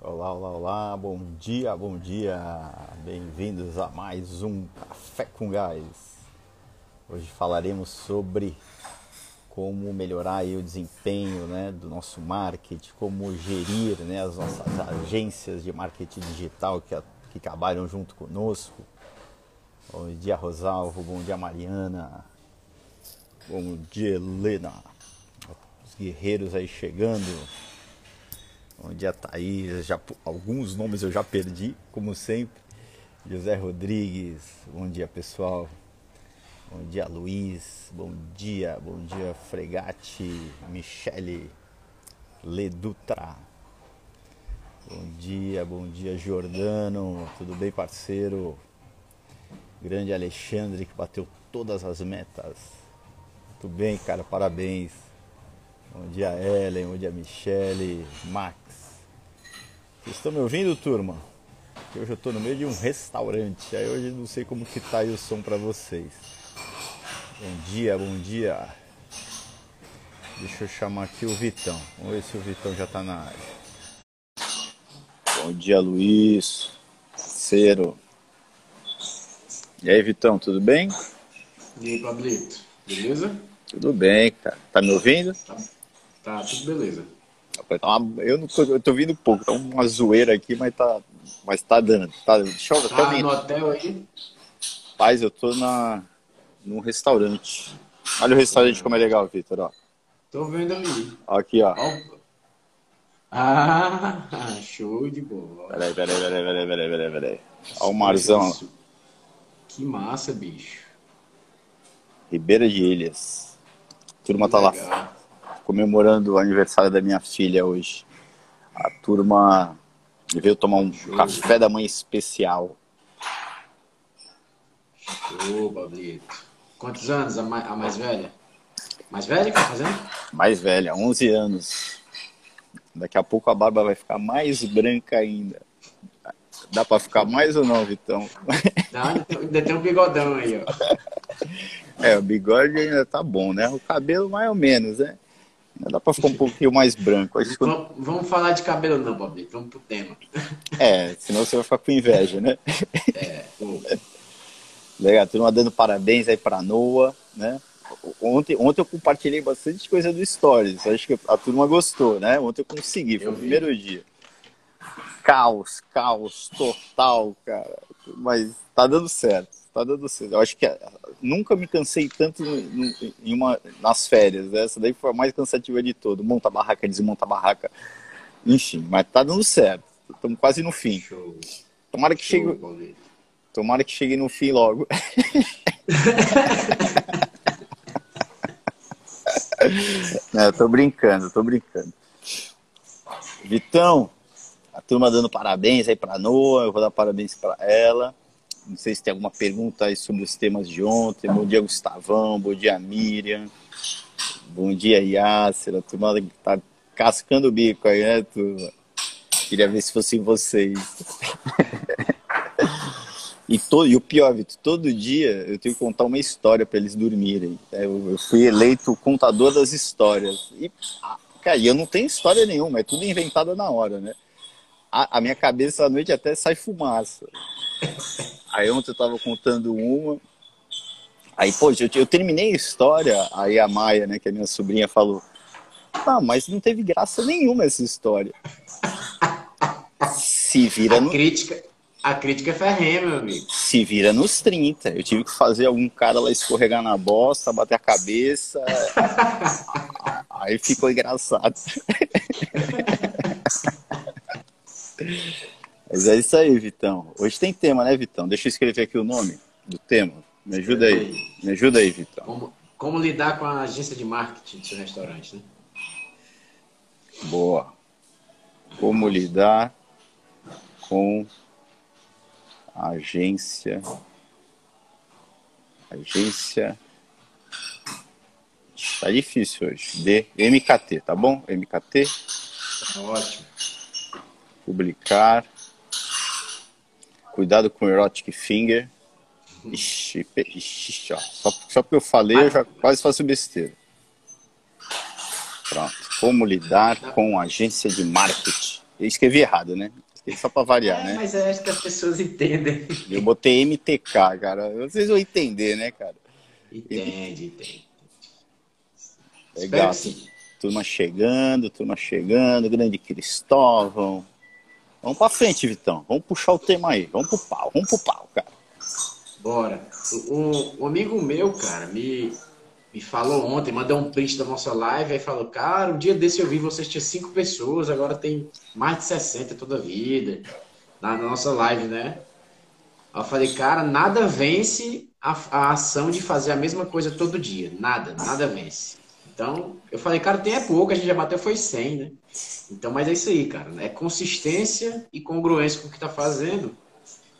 Olá, olá, olá, bom dia, bom dia, bem-vindos a mais um Café com Gás. Hoje falaremos sobre como melhorar o desempenho né, do nosso marketing, como gerir né, as nossas agências de marketing digital que, que trabalham junto conosco. Bom dia, Rosalvo, bom dia, Mariana, bom dia, Helena, os guerreiros aí chegando. Bom dia, Thaís. Já, alguns nomes eu já perdi, como sempre. José Rodrigues. Bom dia, pessoal. Bom dia, Luiz. Bom dia, bom dia, Fregati, Michele, Ledutra. Bom dia, bom dia, Jordano. Tudo bem, parceiro? Grande Alexandre que bateu todas as metas. Tudo bem, cara? Parabéns. Bom dia, Ellen. Bom dia, Michele, Max. Vocês estão me ouvindo, turma? Hoje eu estou no meio de um restaurante. Aí hoje não sei como que tá aí o som para vocês. Bom dia, bom dia. Deixa eu chamar aqui o Vitão. Vamos ver se o Vitão já está na área. Bom dia, Luiz. Cero. E aí, Vitão, tudo bem? E aí, Pablito? Beleza? Tudo bem, cara. Tá me ouvindo? Tá, tá tudo beleza. Tá uma, eu não tô, eu tô ouvindo pouco, tá uma zoeira aqui, mas tá, mas tá dando. Tá, deixa eu, tá no hotel aí? Paz, eu tô na, num restaurante. Olha o restaurante como é legal, Vitor, ó. Tô vendo ali. Aqui, ó. Ah, show de bola. Peraí, peraí, peraí, peraí, peraí, peraí, peraí. Olha o marzão. Que massa, bicho. Ribeira de Ilhas. Turma tá Legal. lá comemorando o aniversário da minha filha hoje. A turma veio tomar um Show. café da manhã especial. Show, Pablito. Quantos anos a mais, a mais velha? Mais velha que tá fazendo? Mais velha, 11 anos. Daqui a pouco a barba vai ficar mais branca ainda. Dá pra ficar mais ou não, Vitão? Dá, ainda tem um bigodão aí, ó. É, o bigode ainda tá bom, né? O cabelo mais ou menos, né? Dá pra ficar um pouquinho mais branco. Vamos, quando... vamos falar de cabelo não, Bob. Vamos pro tema. É, senão você vai ficar com inveja, né? É. Legal, turma dando parabéns aí pra Noah, né? Ontem, ontem eu compartilhei bastante coisa do Stories. Acho que a turma gostou, né? Ontem eu consegui, foi eu o primeiro dia. Caos, caos total, cara. Mas tá dando certo, tá dando certo. Eu acho que nunca me cansei tanto em uma, nas férias. Né? Essa daí foi a mais cansativa de todo. Monta barraca, desmonta barraca. Enfim, mas tá dando certo. Estamos quase no fim. Show. Tomara que Show, chegue. Tomara que chegue no fim logo. Não, tô brincando, tô brincando. Vitão, a turma dando parabéns aí pra Noa, eu vou dar parabéns para ela. Não sei se tem alguma pergunta aí sobre os temas de ontem. Bom dia, Gustavão. Bom dia, Miriam. Bom dia, Yasser. A turma tá cascando o bico aí, né, turma? Queria ver se fossem vocês. e, todo, e o pior, Vitor, todo dia eu tenho que contar uma história para eles dormirem. Eu, eu, fui eleito contador das histórias. E, ah, cara, eu não tenho história nenhuma, é tudo inventada na hora, né? A, a minha cabeça à noite até sai fumaça. Aí ontem eu tava contando uma. Aí, pô, eu, eu terminei a história, aí a Maia, né, que é minha sobrinha, falou: Ah, mas não teve graça nenhuma essa história. Se vira a no... crítica A crítica é ferrenha, meu amigo. Se vira nos 30. Eu tive que fazer algum cara lá escorregar na bosta, bater a cabeça. aí ficou engraçado. Mas é isso aí, Vitão. Hoje tem tema, né, Vitão? Deixa eu escrever aqui o nome do tema. Me ajuda aí. Me ajuda aí, Vitão. Como, como lidar com a agência de marketing do seu restaurante, né? Boa. Como lidar com a agência. Agência. Tá difícil hoje. D. MKT, tá bom? MKT. Ótimo. Publicar. Cuidado com o Erotic Finger. Ixi, ixi ó. Só, só porque eu falei, eu já quase faço besteira. Pronto. Como lidar com agência de marketing. Eu escrevi errado, né? Só para variar, é, né? Mas acho que as pessoas entendem. Eu botei MTK, cara. Vocês vão entender, né, cara? Entende, entende. Legal. Turma chegando, turma chegando, grande Cristóvão. Vamos para frente, Vitão. Vamos puxar o tema aí. Vamos pro pau, vamos pro pau, cara. Bora. Um, um amigo meu, cara, me, me falou ontem, mandou um print da nossa live, aí falou, cara, um dia desse eu vi vocês tinham cinco pessoas, agora tem mais de 60 toda a vida. Na, na nossa live, né? Eu falei, cara, nada vence a, a ação de fazer a mesma coisa todo dia. Nada, nada vence. Então, eu falei, cara, tem é pouco, a gente já bateu foi 100, né? Então, mas é isso aí, cara. É consistência e congruência com o que tá fazendo.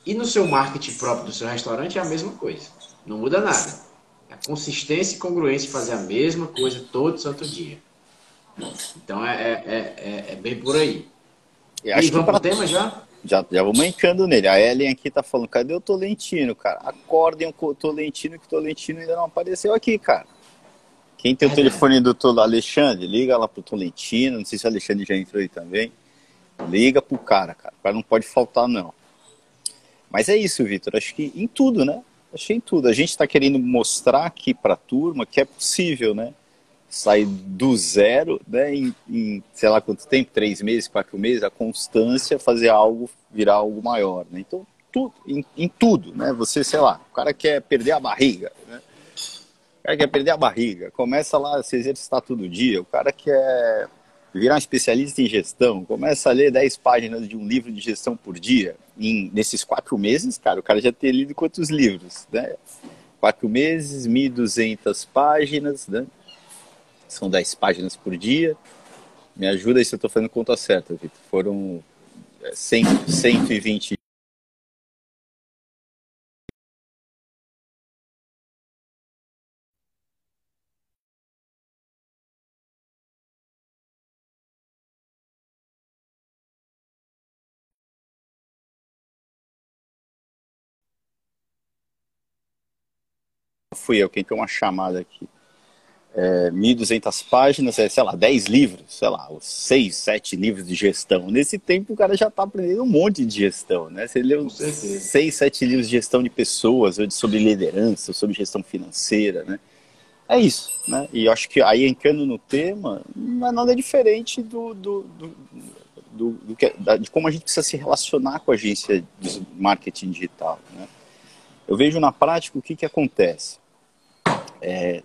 E no seu marketing próprio do seu restaurante é a mesma coisa. Não muda nada. É consistência e congruência fazer a mesma coisa todo santo dia. Então é, é, é, é bem por aí. E vamos pra... pro tema já? Já, já vou mancando nele. A Ellen aqui tá falando, cadê o Tolentino, cara? Acordem o Tolentino, que o Tolentino ainda não apareceu aqui, cara. Quem tem o telefone do Tolo Alexandre, liga lá pro Tolentino. Não sei se o Alexandre já entrou aí também. Liga pro cara, cara. O cara não pode faltar, não. Mas é isso, Vitor. Acho que em tudo, né? Achei em tudo. A gente está querendo mostrar aqui para a turma que é possível, né? Sair do zero, né? Em, em, sei lá quanto tempo, três meses, quatro meses, a constância, fazer algo virar algo maior, né? Então, tudo, em, em tudo, né? Você, sei lá, o cara quer perder a barriga, né? Cara quer perder a barriga, começa lá a se exercitar todo dia. O cara quer virar um especialista em gestão, começa a ler 10 páginas de um livro de gestão por dia, em, nesses quatro meses, cara, o cara já ter lido quantos livros, né? Quatro meses, 1.200 páginas, né? São 10 páginas por dia. Me ajuda aí se eu estou fazendo conta certa, Vitor. Foram 100, é, 120 fui eu quem tem uma chamada aqui. É, 1.200 páginas, é, sei lá, 10 livros, sei lá, 6, 7 livros de gestão. Nesse tempo o cara já está aprendendo um monte de gestão, né? Você leu 6, 7 livros de gestão de pessoas, sobre liderança, sobre gestão financeira, né? É isso, né? E eu acho que aí entrando no tema, não é nada diferente do, do, do, do, do que, de como a gente precisa se relacionar com a agência de marketing digital, né? Eu vejo na prática o que, que acontece é,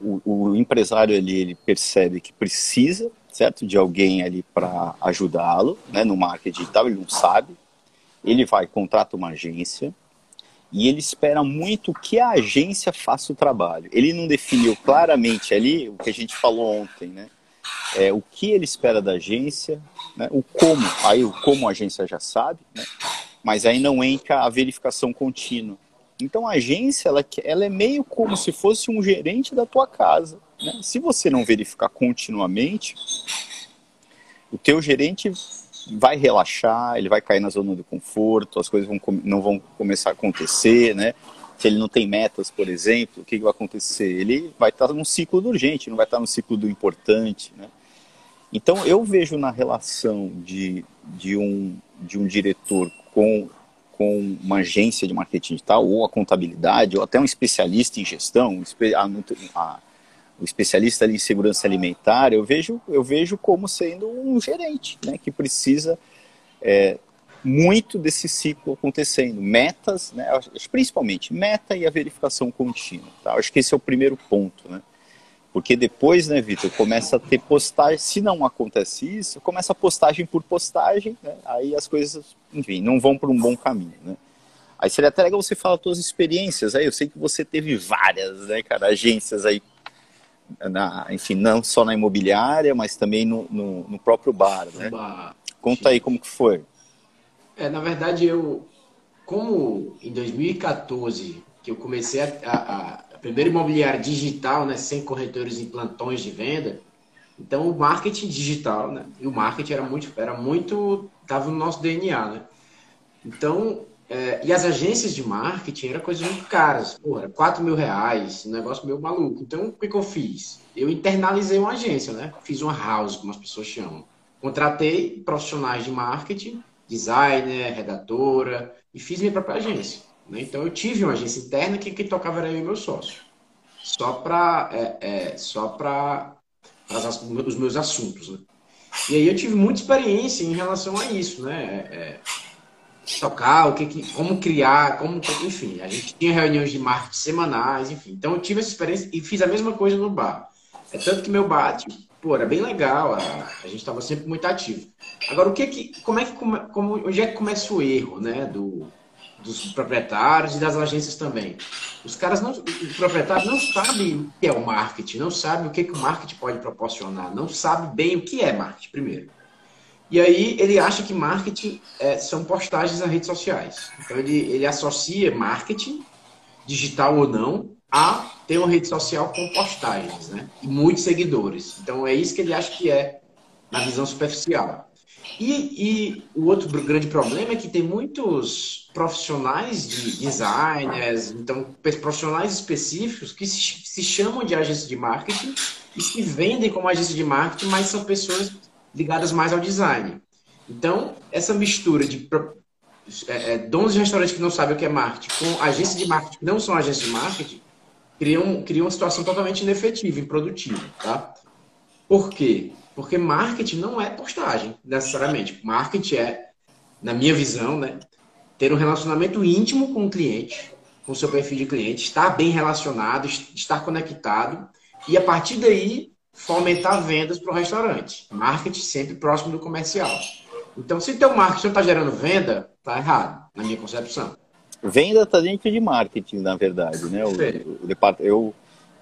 o, o, empresário ali, ele percebe que precisa, certo, de alguém ali para ajudá-lo, né, no marketing digital, ele não sabe, ele vai, contrata uma agência, e ele espera muito que a agência faça o trabalho. Ele não definiu claramente ali o que a gente falou ontem, né? É, o que ele espera da agência, né? o como, aí o como a agência já sabe, né? mas aí não entra a verificação contínua. Então a agência ela, ela é meio como se fosse um gerente da tua casa. Né? Se você não verificar continuamente, o teu gerente vai relaxar, ele vai cair na zona do conforto, as coisas vão, não vão começar a acontecer, né? Se ele não tem metas, por exemplo, o que, vai acontecer? Ele vai estar num ciclo do urgente, não vai estar no ciclo do importante, né? Então eu vejo na relação de, de, um, de um diretor com com uma agência de marketing digital, ou a contabilidade, ou até um especialista em gestão, a, a, o especialista em segurança alimentar, eu vejo, eu vejo como sendo um gerente, né, que precisa é, muito desse ciclo acontecendo. Metas, né, principalmente meta e a verificação contínua. Tá? Acho que esse é o primeiro ponto. Né? Porque depois, né, Vitor, começa a ter postagem. Se não acontece isso, começa a postagem por postagem, né? Aí as coisas, enfim, não vão por um bom caminho, né? Aí seria até legal você falar suas experiências. Aí eu sei que você teve várias, né, cara, agências aí, na, enfim, não só na imobiliária, mas também no, no, no próprio bar, né? Bah, Conta aí como que foi. É, na verdade, eu, como em 2014 que eu comecei a, a, primeiro imobiliário digital, né, sem corretores em plantões de venda. Então o marketing digital, né, e o marketing era muito, era muito, tava no nosso DNA, né. Então é, e as agências de marketing eram coisas muito caras, pô, era 4 mil reais, um negócio meio maluco. Então o que, que eu fiz? Eu internalizei uma agência, né? Fiz uma house, como as pessoas chamam. contratei profissionais de marketing, designer, redatora, e fiz minha própria agência. Né? Então eu tive uma agência interna que tocava era eu e meu sócio. Só para é, é, só para os meus assuntos. Né? E aí eu tive muita experiência em relação a isso, né? É, é tocar, o que, que, como criar, como, enfim, a gente tinha reuniões de marketing semanais, enfim. Então eu tive essa experiência e fiz a mesma coisa no bar. É tanto que meu bar, tipo, pô, era bem legal, a, a gente estava sempre muito ativo. Agora, o que que, como é que, como, onde é que começa o erro, né, do, dos proprietários e das agências também? Os caras não, proprietários não sabem o que é o marketing, não sabem o que, que o marketing pode proporcionar, não sabem bem o que é marketing, primeiro. E aí ele acha que marketing é, são postagens nas redes sociais. Então ele, ele associa marketing, digital ou não, a ter uma rede social com postagens, né? E muitos seguidores. Então é isso que ele acha que é na visão superficial. E, e o outro grande problema é que tem muitos profissionais de designers, então profissionais específicos que se, se chamam de agência de marketing e se vendem como agência de marketing, mas são pessoas ligadas mais ao design. Então, essa mistura de é, é, donos de restaurantes que não sabem o que é marketing com agências de marketing que não são agências de marketing cria, cria uma situação totalmente inefetiva, improdutiva, tá? Por quê? Porque marketing não é postagem, necessariamente. Marketing é, na minha visão, né, ter um relacionamento íntimo com o cliente, com o seu perfil de cliente, estar bem relacionado, estar conectado e a partir daí fomentar vendas para o restaurante. Marketing sempre próximo do comercial. Então, se teu marketing não está gerando venda, tá errado, na minha concepção. Venda está dentro de marketing, na verdade, né? O, o, eu,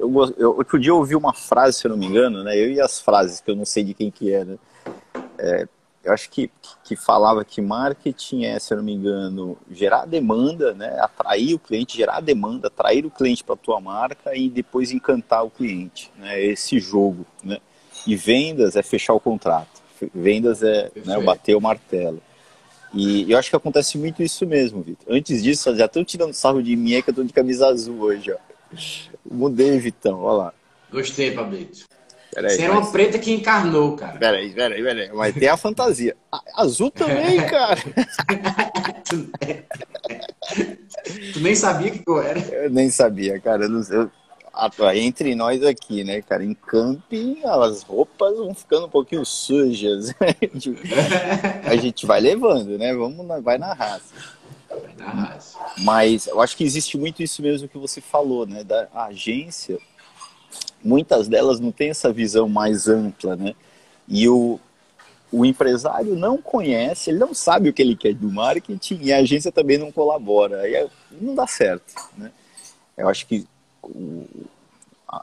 eu, eu, outro dia eu ouvi uma frase, se eu não me engano, né? Eu e as frases que eu não sei de quem que é, né? É, eu acho que, que falava que marketing é, se eu não me engano, gerar demanda, né? atrair o cliente, gerar demanda, atrair o cliente para a tua marca e depois encantar o cliente. Né? Esse jogo. Né? E vendas é fechar o contrato. Vendas é né, bater o martelo. E eu acho que acontece muito isso mesmo, Vitor. Antes disso, já estão tirando sarro de mim, é que eu tô de camisa azul hoje, ó. Mudei, Vitão, olha lá. Gostei, Pablito. Peraí, Você é uma preta que encarnou, cara. Peraí, peraí, peraí. Mas tem a fantasia. Azul também, cara. tu nem sabia que cor era? Eu nem sabia, cara. Eu não, eu, entre nós aqui, né, cara? Em camping, as roupas vão ficando um pouquinho sujas. a gente vai levando, né? Vamos, vai na raça. Mas eu acho que existe muito isso mesmo que você falou, né? Da agência muitas delas não têm essa visão mais ampla, né? E o, o empresário não conhece, ele não sabe o que ele quer do marketing e a agência também não colabora. Aí é, não dá certo, né? Eu acho que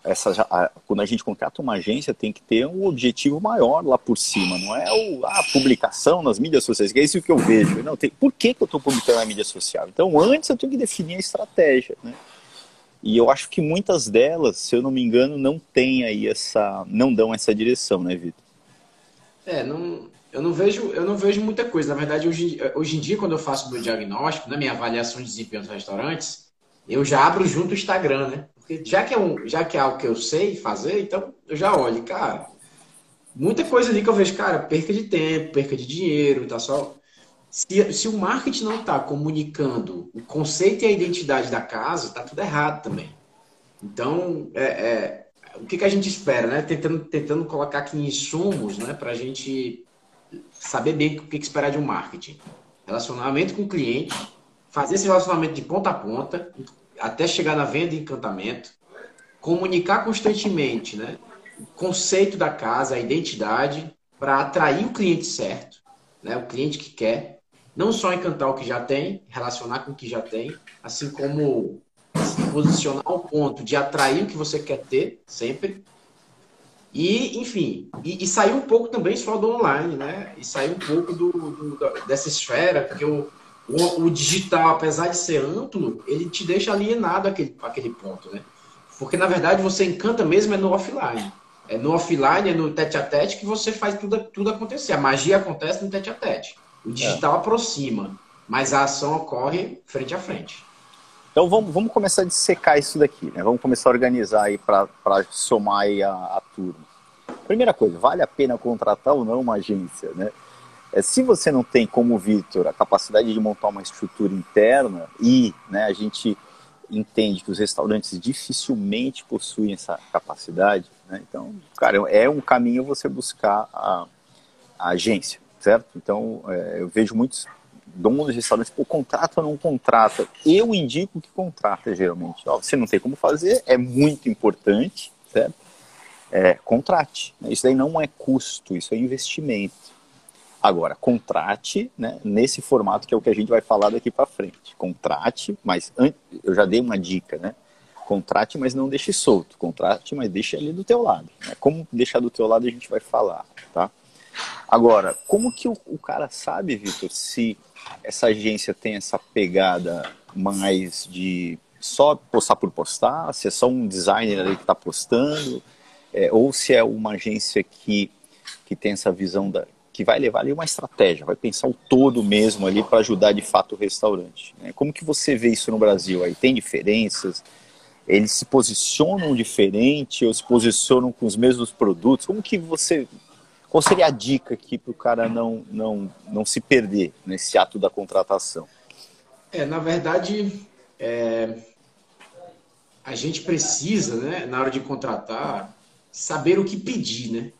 essa, a, quando a gente contrata uma agência, tem que ter um objetivo maior lá por cima, não é o, a publicação nas mídias sociais, que é isso que eu vejo. Não, tem, por que, que eu estou publicando na mídia social? Então, antes eu tenho que definir a estratégia, né? E eu acho que muitas delas, se eu não me engano, não tem aí essa, não dão essa direção, né, Vitor? É, não, eu não vejo, eu não vejo muita coisa. Na verdade, hoje, hoje em dia, quando eu faço meu diagnóstico, na né, minha avaliação de desempenho dos restaurantes, eu já abro junto o Instagram, né? Já que é um, já que é algo que eu sei fazer, então eu já olho, cara. Muita coisa ali que eu vejo, cara, perca de tempo, perca de dinheiro, tá só se, se o marketing não está comunicando o conceito e a identidade da casa, está tudo errado também. Então, é, é, o que, que a gente espera, né? Tentando, tentando colocar aqui insumos, né? Para a gente saber bem o que, que esperar de um marketing. Relacionamento com o cliente, fazer esse relacionamento de ponta a ponta, até chegar na venda e encantamento, comunicar constantemente, né? O conceito da casa, a identidade, para atrair o cliente certo, né? O cliente que quer não só encantar o que já tem, relacionar com o que já tem, assim como se posicionar ao ponto de atrair o que você quer ter sempre. E, enfim, e, e sair um pouco também só do online, né? E sair um pouco do, do dessa esfera, porque o, o, o, digital, apesar de ser amplo, ele te deixa alienado aquele, aquele ponto, né? Porque, na verdade, você encanta mesmo é no offline. É no offline, é no tete a tete que você faz tudo, tudo acontecer. A magia acontece no tete a tete. O digital é. aproxima, mas a ação ocorre frente a frente. Então vamos, vamos começar a dissecar isso daqui, né? Vamos começar a organizar aí para somar aí a, a turma. primeira coisa, vale a pena contratar ou não uma agência, né? É, se você não tem, como o Vitor, a capacidade de montar uma estrutura interna e né, a gente entende que os restaurantes dificilmente possuem essa capacidade, né? então, cara, é um caminho você buscar a, a agência, certo? Então, é, eu vejo muitos donos de restaurantes, pô, contrata ou não contrata? Eu indico que contrata, geralmente. Ó, você não tem como fazer, é muito importante, certo? É, contrate. Isso aí não é custo, isso é investimento. Agora, contrate né, nesse formato que é o que a gente vai falar daqui para frente. Contrate, mas eu já dei uma dica, né? Contrate, mas não deixe solto. Contrate, mas deixe ali do teu lado. Né? Como deixar do teu lado a gente vai falar, tá? Agora, como que o, o cara sabe, Vitor, se essa agência tem essa pegada mais de só postar por postar, se é só um designer ali que está postando, é, ou se é uma agência que, que tem essa visão da, que vai levar ali uma estratégia, vai pensar o todo mesmo ali para ajudar de fato o restaurante. Né? Como que você vê isso no Brasil? Aí tem diferenças? Eles se posicionam diferente ou se posicionam com os mesmos produtos? Como que você qual seria a dica aqui para o cara não, não, não se perder nesse ato da contratação? É, na verdade, é, a gente precisa, né, na hora de contratar, saber o que pedir, né?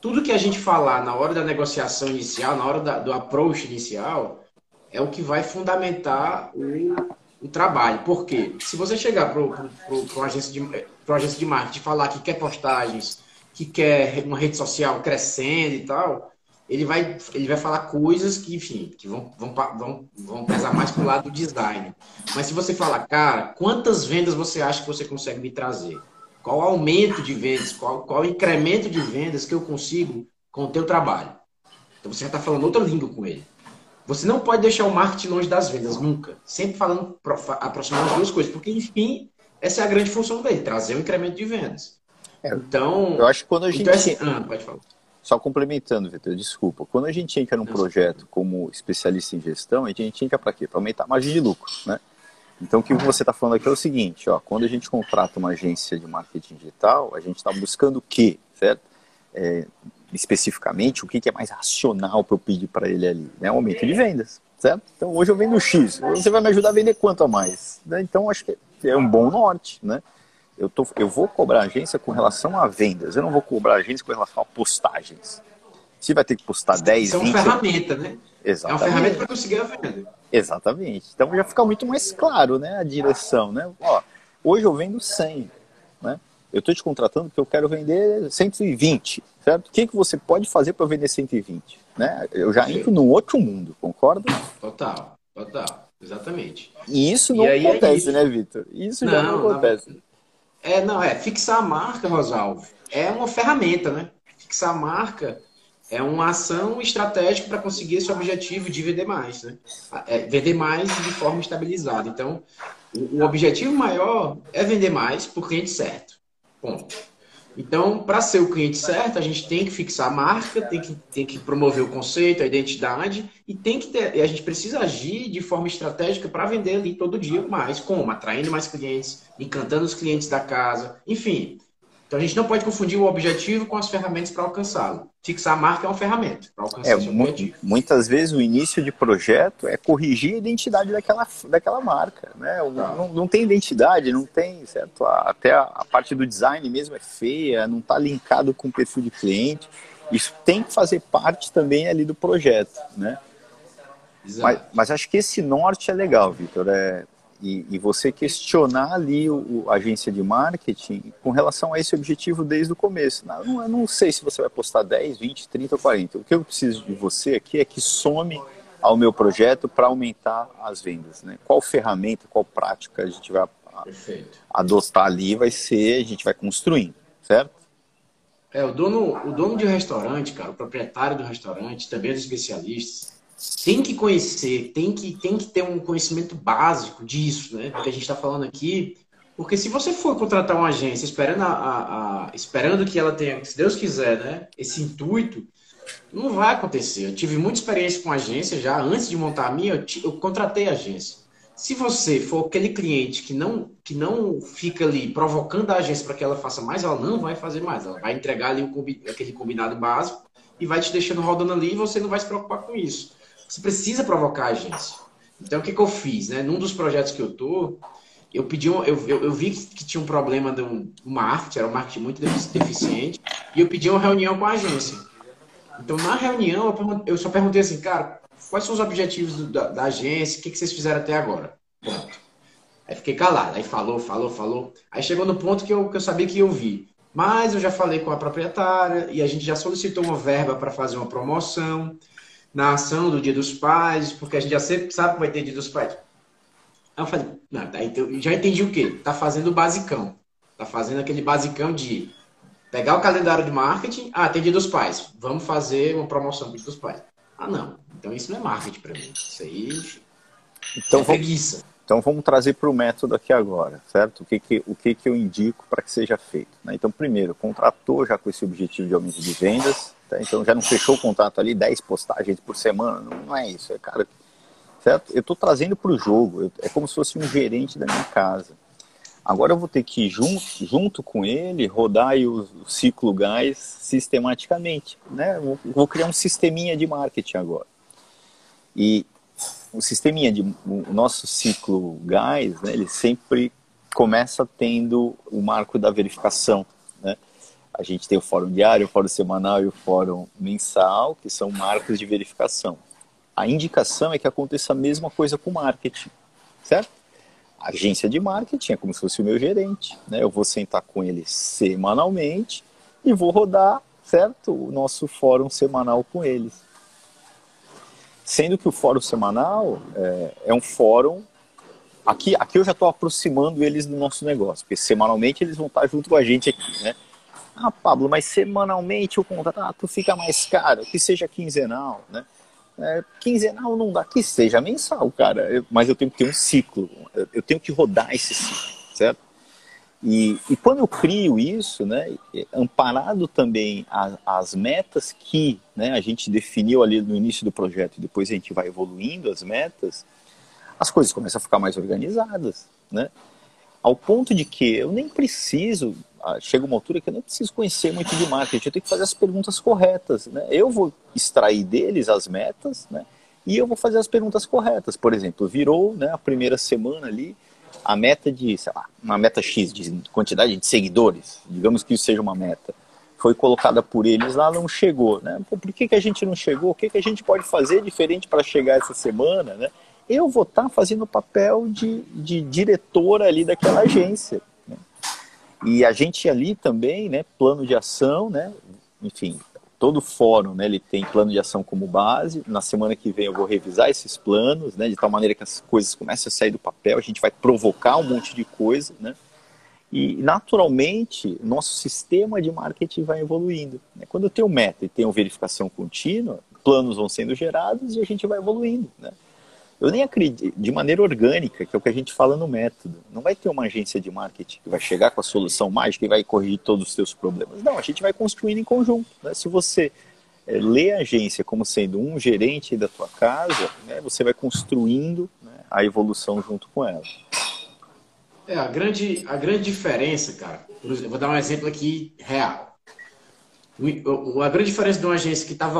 Tudo que a gente falar na hora da negociação inicial, na hora da, do approach inicial, é o que vai fundamentar o, o trabalho. Por quê? Se você chegar para uma agência, de, agência de marketing falar que quer postagens, que quer uma rede social crescendo e tal, ele vai, ele vai falar coisas que, enfim, que vão, vão, vão, vão pesar mais para o lado do design. Mas se você falar, cara, quantas vendas você acha que você consegue me trazer? Qual aumento de vendas, qual, qual incremento de vendas que eu consigo com o teu trabalho. Então você já está falando outra língua com ele. Você não pode deixar o marketing longe das vendas, nunca. Sempre falando, aproximando as duas coisas, porque, enfim, essa é a grande função dele, trazer um incremento de vendas. É, então, eu acho que quando a gente. Então, assim, ah, pode falar. Só complementando, Vitor, desculpa. Quando a gente entra num projeto como especialista em gestão, a gente entra para quê? Para aumentar a margem de lucro, né? Então, o que você está falando aqui é o seguinte, ó, quando a gente contrata uma agência de marketing digital, a gente está buscando o quê, certo? É, especificamente, o que, que é mais racional para eu pedir para ele ali? Né? Um aumento de vendas, certo? Então, hoje eu vendo X, você vai me ajudar a vender quanto a mais? Né? Então, acho que é um bom norte, né? Eu, tô, eu vou cobrar agência com relação a vendas, eu não vou cobrar agência com relação a postagens. Se vai ter que postar 10, Isso 20... é uma ferramenta, né? Exatamente. É uma ferramenta para conseguir a venda. Exatamente. Então já fica muito mais claro, né, a direção, né? Ó, hoje eu vendo 100, né? Eu estou te contratando porque eu quero vender 120, certo? O que, que você pode fazer para vender 120? Né? Eu já entro num outro mundo, concorda? Total, total, exatamente. E isso não e é acontece, é né, Vitor? Isso não, já não acontece. Não, é, não, é, fixar a marca, Rosalvo, é uma ferramenta, né? Fixar a marca é uma ação estratégica para conseguir esse objetivo de vender mais, né? É vender mais de forma estabilizada. Então, o, o objetivo maior é vender mais por cliente certo. Ponto. Então, para ser o cliente certo, a gente tem que fixar a marca, tem que, tem que promover o conceito, a identidade e tem que ter, a gente precisa agir de forma estratégica para vender ali todo dia mais. Como? Atraindo mais clientes, encantando os clientes da casa, enfim. Então a gente não pode confundir o objetivo com as ferramentas para alcançá-lo. Fixar a marca é uma ferramenta para alcançar é, esse objetivo. Muitas vezes o início de projeto é corrigir a identidade daquela, daquela marca. Né? Tá. Não, não tem identidade, não tem, certo? Até a, a parte do design mesmo é feia, não está linkado com o perfil de cliente. Isso tem que fazer parte também ali do projeto, né? Mas, mas, acho que esse norte é legal, Vitor. É, e, e, você questionar ali o, a agência de marketing com relação a esse objetivo desde o começo. Não, eu não sei se você vai postar 10, 20, 30 ou 40. O que eu preciso de você aqui é que some ao meu projeto para aumentar as vendas. Né? Qual ferramenta, qual prática a gente vai Perfeito. adotar ali vai ser, a gente vai construindo, certo? É, o dono, o dono de restaurante, cara, o proprietário do restaurante, também os especialistas, tem que conhecer, tem que, tem que ter um conhecimento básico disso, né? Que a gente está falando aqui. Porque se você for contratar uma agência esperando, a, a, a, esperando que ela tenha, se Deus quiser, né, esse intuito, não vai acontecer. Eu tive muita experiência com agência já. Antes de montar a minha, eu, eu contratei agência. Se você for aquele cliente que não, que não fica ali provocando a agência para que ela faça mais, ela não vai fazer mais. Ela vai entregar ali o, aquele combinado básico e vai te deixando rodando ali e você não vai se preocupar com isso. Você precisa provocar a agência. Então, o que, que eu fiz? Né? Num dos projetos que eu tô, eu pedi um, eu, eu, eu, vi que tinha um problema de um, um marketing, era um marketing muito deficiente, e eu pedi uma reunião com a agência. Então, na reunião, eu só perguntei assim, cara, quais são os objetivos do, da, da, agência, o que, que vocês fizeram até agora? Ponto. Aí fiquei calado, aí falou, falou, falou. Aí chegou no ponto que eu, que eu sabia que ia ouvir. Mas eu já falei com a proprietária e a gente já solicitou uma verba para fazer uma promoção na ação do Dia dos Pais, porque a gente já sempre sabe que vai ter Dia dos Pais. Aí eu falei, não, tá, então, já entendi o quê? Tá fazendo o basicão. Tá fazendo aquele basicão de pegar o calendário de marketing, ah, tem Dia dos Pais, vamos fazer uma promoção do Dia dos Pais. Ah, não. Então isso não é marketing para mim. Isso aí então, é preguiça. Então vamos trazer para o método aqui agora, certo? O que, que, o que, que eu indico para que seja feito? Né? Então, primeiro, contratou já com esse objetivo de aumento de vendas, tá? então já não fechou o contrato ali, 10 postagens por semana, não, não é isso, é cara, certo? Eu estou trazendo para o jogo, eu, é como se fosse um gerente da minha casa. Agora eu vou ter que junto, junto com ele, rodar o, o ciclo gás sistematicamente, né? Vou, vou criar um sisteminha de marketing agora. E o sisteminha de o nosso ciclo gás, né, ele sempre começa tendo o marco da verificação, né? A gente tem o fórum diário, o fórum semanal e o fórum mensal, que são marcos de verificação. A indicação é que aconteça a mesma coisa com o marketing, certo? A agência de marketing é como se fosse o meu gerente, né? Eu vou sentar com ele semanalmente e vou rodar, certo? O nosso fórum semanal com eles. Sendo que o fórum semanal é, é um fórum. Aqui, aqui eu já estou aproximando eles do nosso negócio, porque semanalmente eles vão estar junto com a gente aqui, né? Ah, Pablo, mas semanalmente o contrato fica mais caro, que seja quinzenal, né? É, quinzenal não dá, que seja mensal, cara. Eu, mas eu tenho que ter um ciclo, eu, tenho que rodar esse ciclo, certo? E, e quando eu crio isso, né, amparado também a, as metas que né, a gente definiu ali no início do projeto e depois a gente vai evoluindo as metas, as coisas começam a ficar mais organizadas, né? Ao ponto de que eu nem preciso, ah, chega uma altura que eu não preciso conhecer muito de marketing, eu tenho que fazer as perguntas corretas, né? Eu vou extrair deles as metas, né? E eu vou fazer as perguntas corretas. Por exemplo, virou né, a primeira semana ali, a meta de, sei lá, uma meta X de quantidade de seguidores, digamos que isso seja uma meta, foi colocada por eles lá, não chegou, né? Pô, por que, que a gente não chegou? O que, que a gente pode fazer diferente para chegar essa semana, né? Eu vou estar tá fazendo o papel de, de diretora ali daquela agência. Né? E a gente ali também, né, plano de ação, né, enfim, todo fórum, né, ele tem plano de ação como base. Na semana que vem eu vou revisar esses planos, né, de tal maneira que as coisas comecem a sair do papel. A gente vai provocar um monte de coisa, né? E naturalmente nosso sistema de marketing vai evoluindo. Né? Quando eu tenho meta e tenho verificação contínua, planos vão sendo gerados e a gente vai evoluindo, né? Eu nem acredito, de maneira orgânica, que é o que a gente fala no método. Não vai ter uma agência de marketing que vai chegar com a solução mágica e vai corrigir todos os seus problemas. Não, a gente vai construindo em conjunto. Né? Se você é, lê a agência como sendo um gerente da tua casa, né, você vai construindo né, a evolução junto com ela. É, a grande, a grande diferença, cara, eu vou dar um exemplo aqui real. A grande diferença de uma agência que está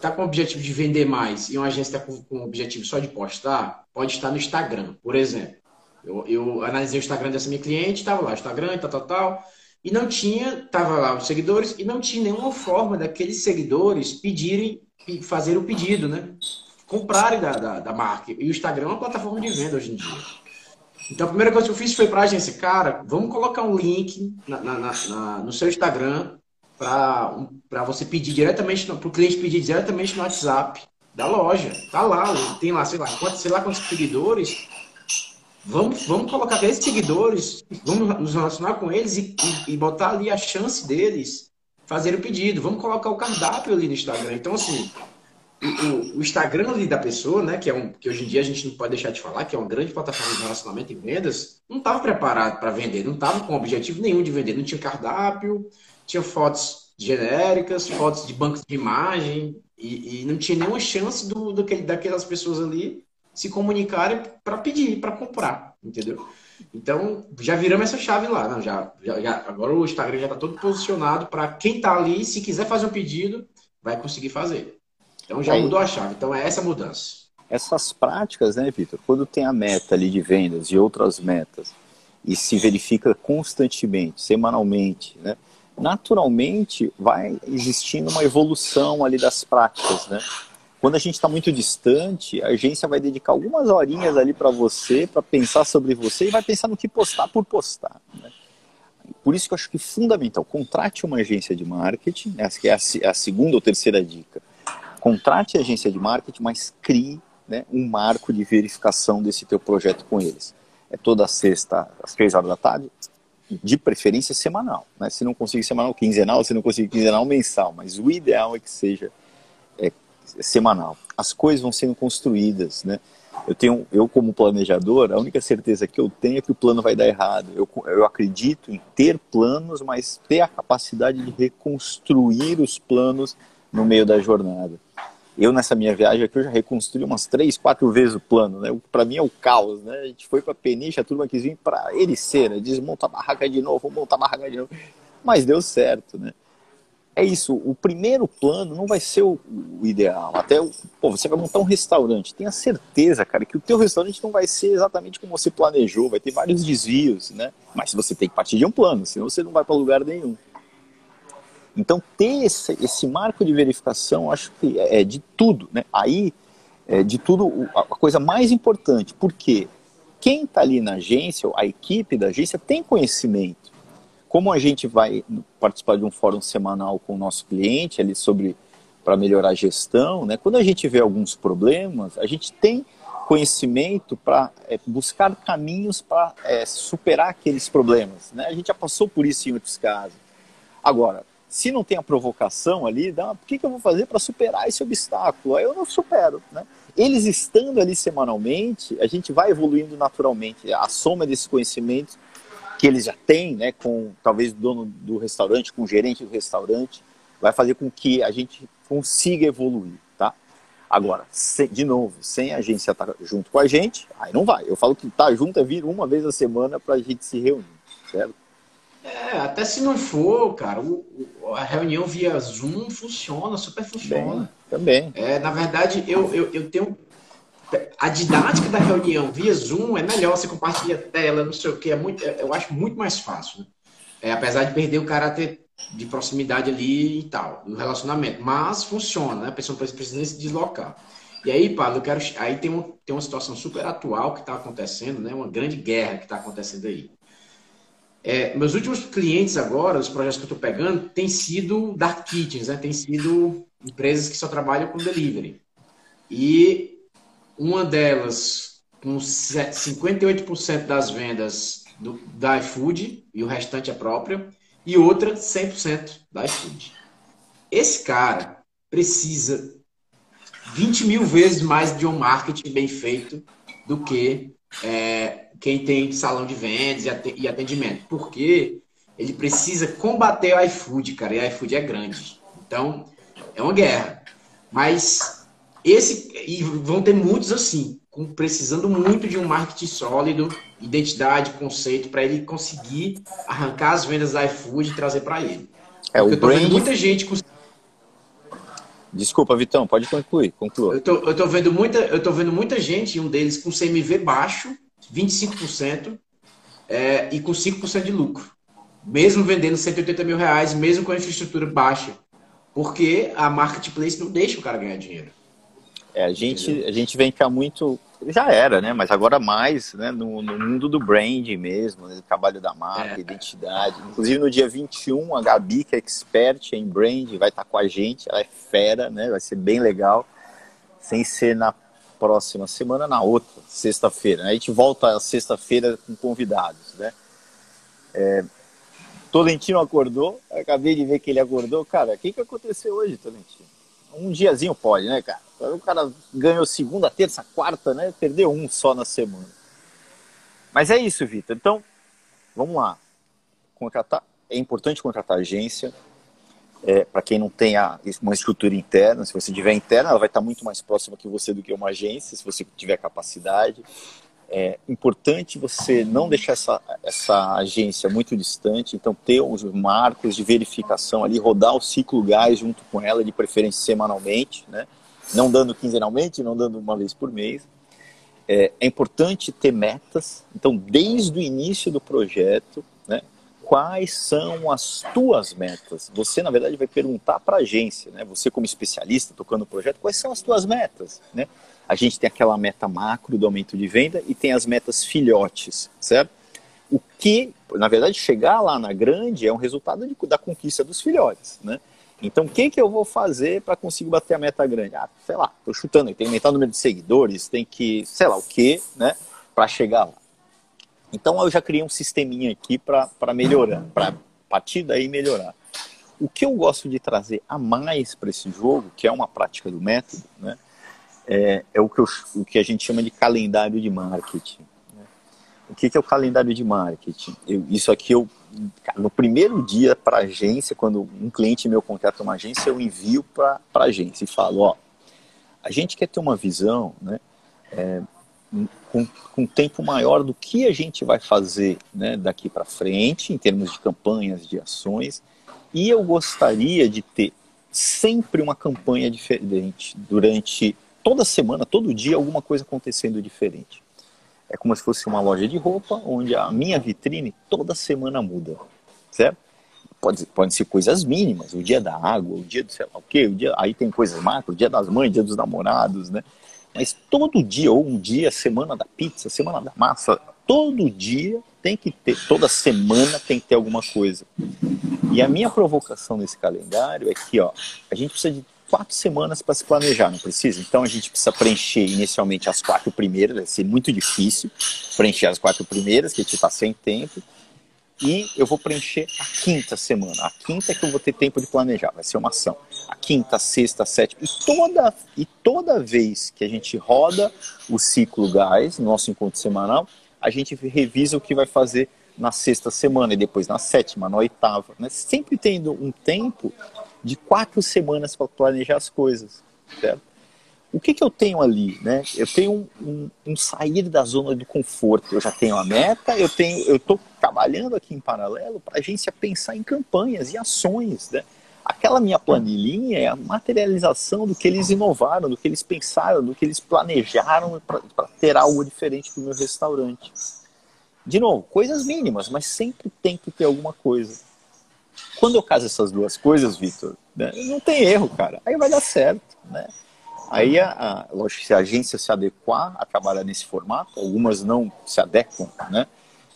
tá com o objetivo de vender mais e uma agência que está com, com o objetivo só de postar, pode estar no Instagram, por exemplo. Eu, eu analisei o Instagram dessa minha cliente, estava lá, Instagram, tal, tal, tal, e não tinha, estava lá os seguidores, e não tinha nenhuma forma daqueles seguidores pedirem, fazer o pedido, né? Comprarem da, da, da marca. E o Instagram é uma plataforma de venda hoje em dia. Então a primeira coisa que eu fiz foi para a agência, cara, vamos colocar um link na, na, na, no seu Instagram para você pedir diretamente, para o cliente pedir diretamente no WhatsApp da loja. Tá lá, tem lá, sei lá, quantos, sei lá quantos seguidores. Vamos, vamos colocar esses seguidores, vamos nos relacionar com eles e, e, e botar ali a chance deles fazer o pedido. Vamos colocar o cardápio ali no Instagram. Então, assim, o, o, Instagram ali da pessoa, né, que é um que hoje em dia a gente não pode deixar de falar, que é uma grande plataforma de relacionamento e vendas, não estava preparado para vender, não estava com objetivo nenhum de vender, não tinha cardápio, tinha fotos genéricas, fotos de bancos de imagem, e, e não tinha nenhuma chance do, do, daquelas pessoas ali se comunicarem para pedir, para comprar, entendeu? Então, já viramos essa chave lá. Não, já, já, já agora o Instagram já está todo posicionado para quem está ali, se quiser fazer um pedido, vai conseguir fazer. Então, já Aí, mudou a chave. Então, é essa mudança. Essas práticas, né, Vitor? Quando tem a meta ali de vendas e outras metas, e se verifica constantemente, semanalmente, né? Naturalmente vai existindo uma evolução ali das práticas, né? Quando a gente está muito distante, a agência vai dedicar algumas horinhas ali para você, para pensar sobre você e vai pensar no que postar por postar. Né? Por isso que eu acho que é fundamental, contrate uma agência de marketing, essa que é a, a segunda ou terceira dica. Contrate a agência de marketing, mas crie né, um marco de verificação desse teu projeto com eles. É toda sexta, às três horas da tarde, de preferência semanal. Né? Se não conseguir semanal, quinzenal, se não conseguir quinzenal, mensal. Mas o ideal é que seja semanal. As coisas vão sendo construídas, né? Eu tenho, eu como planejador, a única certeza que eu tenho é que o plano vai dar errado. Eu, eu acredito em ter planos, mas ter a capacidade de reconstruir os planos no meio da jornada. Eu nessa minha viagem aqui eu já reconstruí umas três, quatro vezes o plano, né? Para mim é o caos, né? A gente foi para Peniche, a turma quis vir para Ericeira, desmonta a barraca de novo, monta a barraca de novo, mas deu certo, né? é isso, o primeiro plano não vai ser o, o ideal. Até, o, pô, você vai montar um restaurante, tenha certeza, cara, que o teu restaurante não vai ser exatamente como você planejou, vai ter vários desvios, né? Mas você tem que partir de um plano, senão você não vai para lugar nenhum. Então, ter esse, esse marco de verificação, acho que é, é de tudo, né? Aí, é de tudo, a coisa mais importante, porque quem está ali na agência, a equipe da agência, tem conhecimento como a gente vai participar de um fórum semanal com o nosso cliente ali sobre para melhorar a gestão, né? Quando a gente vê alguns problemas, a gente tem conhecimento para é, buscar caminhos para é, superar aqueles problemas, né? A gente já passou por isso em outros casos. Agora, se não tem a provocação ali, dá, o que, que eu vou fazer para superar esse obstáculo? Aí eu não supero, né? Eles estando ali semanalmente, a gente vai evoluindo naturalmente. A soma desses conhecimentos que eles já têm, né, com talvez o dono do restaurante, com o gerente do restaurante, vai fazer com que a gente consiga evoluir, tá? Agora, de novo, sem a agência estar tá junto com a gente, aí não vai. Eu falo que tá junto é vir uma vez a semana para a gente se reunir, certo? É, até se não for, cara, o, a reunião via Zoom funciona, super funciona. Também. também. É, na verdade, eu, eu, eu tenho a didática da reunião via Zoom é melhor, você compartilha tela, não sei o que, é muito, é, eu acho muito mais fácil. Né? É, apesar de perder o caráter de proximidade ali e tal, no relacionamento. Mas funciona, né? A pessoa precisa nem se deslocar. E aí, Paulo, eu quero. Aí tem, um, tem uma situação super atual que está acontecendo, né? Uma grande guerra que está acontecendo aí. É, meus últimos clientes agora, os projetos que eu estou pegando, têm sido dark kitchens, né? Tem sido empresas que só trabalham com delivery. E uma delas com 58% das vendas do, da iFood e o restante é própria, e outra 100% da iFood. Esse cara precisa 20 mil vezes mais de um marketing bem feito do que é, quem tem salão de vendas e atendimento. Porque ele precisa combater o iFood, cara, e o iFood é grande. Então, é uma guerra. Mas esse e vão ter muitos assim, precisando muito de um marketing sólido, identidade, conceito para ele conseguir arrancar as vendas da iFood e trazer para ele. É Porque o eu tô brand... vendo muita gente com... Desculpa, Vitão, pode concluir, conclua. Eu tô, eu tô vendo muita, eu tô vendo muita gente, um deles com CMV baixo, 25%, é, e com 5% de lucro. Mesmo vendendo 180 mil reais, mesmo com a infraestrutura baixa. Porque a marketplace não deixa o cara ganhar dinheiro. É, a gente, a gente vem cá muito, já era, né? Mas agora mais, né? No, no mundo do brand mesmo, né? trabalho da marca, é. identidade. Inclusive no dia 21, a Gabi, que é expert em brand, vai estar com a gente. Ela é fera, né? Vai ser bem legal. Sem ser na próxima semana, na outra, sexta-feira. Né? A gente volta sexta-feira com convidados, né? É, Tolentino acordou, acabei de ver que ele acordou. Cara, o que, que aconteceu hoje, Tolentino? Um diazinho pode, né, cara? O cara ganhou segunda, terça, quarta, né? Perdeu um só na semana. Mas é isso, Vitor. Então, vamos lá. Contratar, é importante contratar agência. É, para quem não tem a, uma estrutura interna, se você tiver interna, ela vai estar muito mais próxima que você do que uma agência, se você tiver capacidade. É importante você não deixar essa, essa agência muito distante, então ter os marcos de verificação ali, rodar o ciclo gás junto com ela, de preferência semanalmente, né? não dando quinzenalmente, não dando uma vez por mês. É, é importante ter metas, então desde o início do projeto? Quais são as tuas metas. Você, na verdade, vai perguntar para a agência, né? Você como especialista tocando o projeto, quais são as tuas metas, né? A gente tem aquela meta macro do aumento de venda e tem as metas filhotes, certo? O que, na verdade, chegar lá na grande é um resultado de, da conquista dos filhotes, né? Então, o que, que eu vou fazer para conseguir bater a meta grande? Ah, sei lá, estou chutando, tem que aumentar o número de seguidores, tem que, sei lá o que, né, para chegar lá. Então eu já criei um sisteminha aqui para melhorar, para partir daí melhorar. O que eu gosto de trazer a mais para esse jogo, que é uma prática do método, né, é, é o, que eu, o que a gente chama de calendário de marketing. Né? O que, que, é o calendário de marketing? Eu, isso aqui eu, no primeiro dia para a agência, quando um cliente meu contrata uma agência, eu envio para a agência e falo, ó, a gente quer ter uma visão, né, é, com, com tempo maior do que a gente vai fazer né, daqui para frente, em termos de campanhas, de ações. E eu gostaria de ter sempre uma campanha diferente durante toda semana, todo dia, alguma coisa acontecendo diferente. É como se fosse uma loja de roupa, onde a minha vitrine toda semana muda, certo? Pode, podem ser coisas mínimas, o dia da água, o dia do sei lá o quê, o dia, aí tem coisas macro, o dia das mães, dia dos namorados, né? Mas todo dia, ou um dia, semana da pizza, semana da massa, todo dia tem que ter, toda semana tem que ter alguma coisa. E a minha provocação nesse calendário é que ó, a gente precisa de quatro semanas para se planejar, não precisa? Então a gente precisa preencher inicialmente as quatro primeiras, vai ser muito difícil preencher as quatro primeiras, que a gente está sem tempo e eu vou preencher a quinta semana. A quinta é que eu vou ter tempo de planejar, vai ser uma ação. A quinta, a sexta, a sétima. E toda, e toda vez que a gente roda o ciclo gás, no nosso encontro semanal, a gente revisa o que vai fazer na sexta semana e depois na sétima, na oitava. Né? Sempre tendo um tempo de quatro semanas para planejar as coisas. Certo? O que, que eu tenho ali? Né? Eu tenho um, um, um, sair da zona do conforto. Eu já tenho a meta, eu tenho, eu estou trabalhando aqui em paralelo para a agência pensar em campanhas e ações. Né? Aquela minha planilhinha é a materialização do que eles inovaram, do que eles pensaram, do que eles planejaram para ter algo diferente para o meu restaurante. De novo, coisas mínimas, mas sempre tem que ter alguma coisa. Quando eu caso essas duas coisas, Vitor, né, não tem erro, cara. Aí vai dar certo, né? Aí, a, a, lógico, se a agência se adequar a trabalhar nesse formato, algumas não se adequam, né?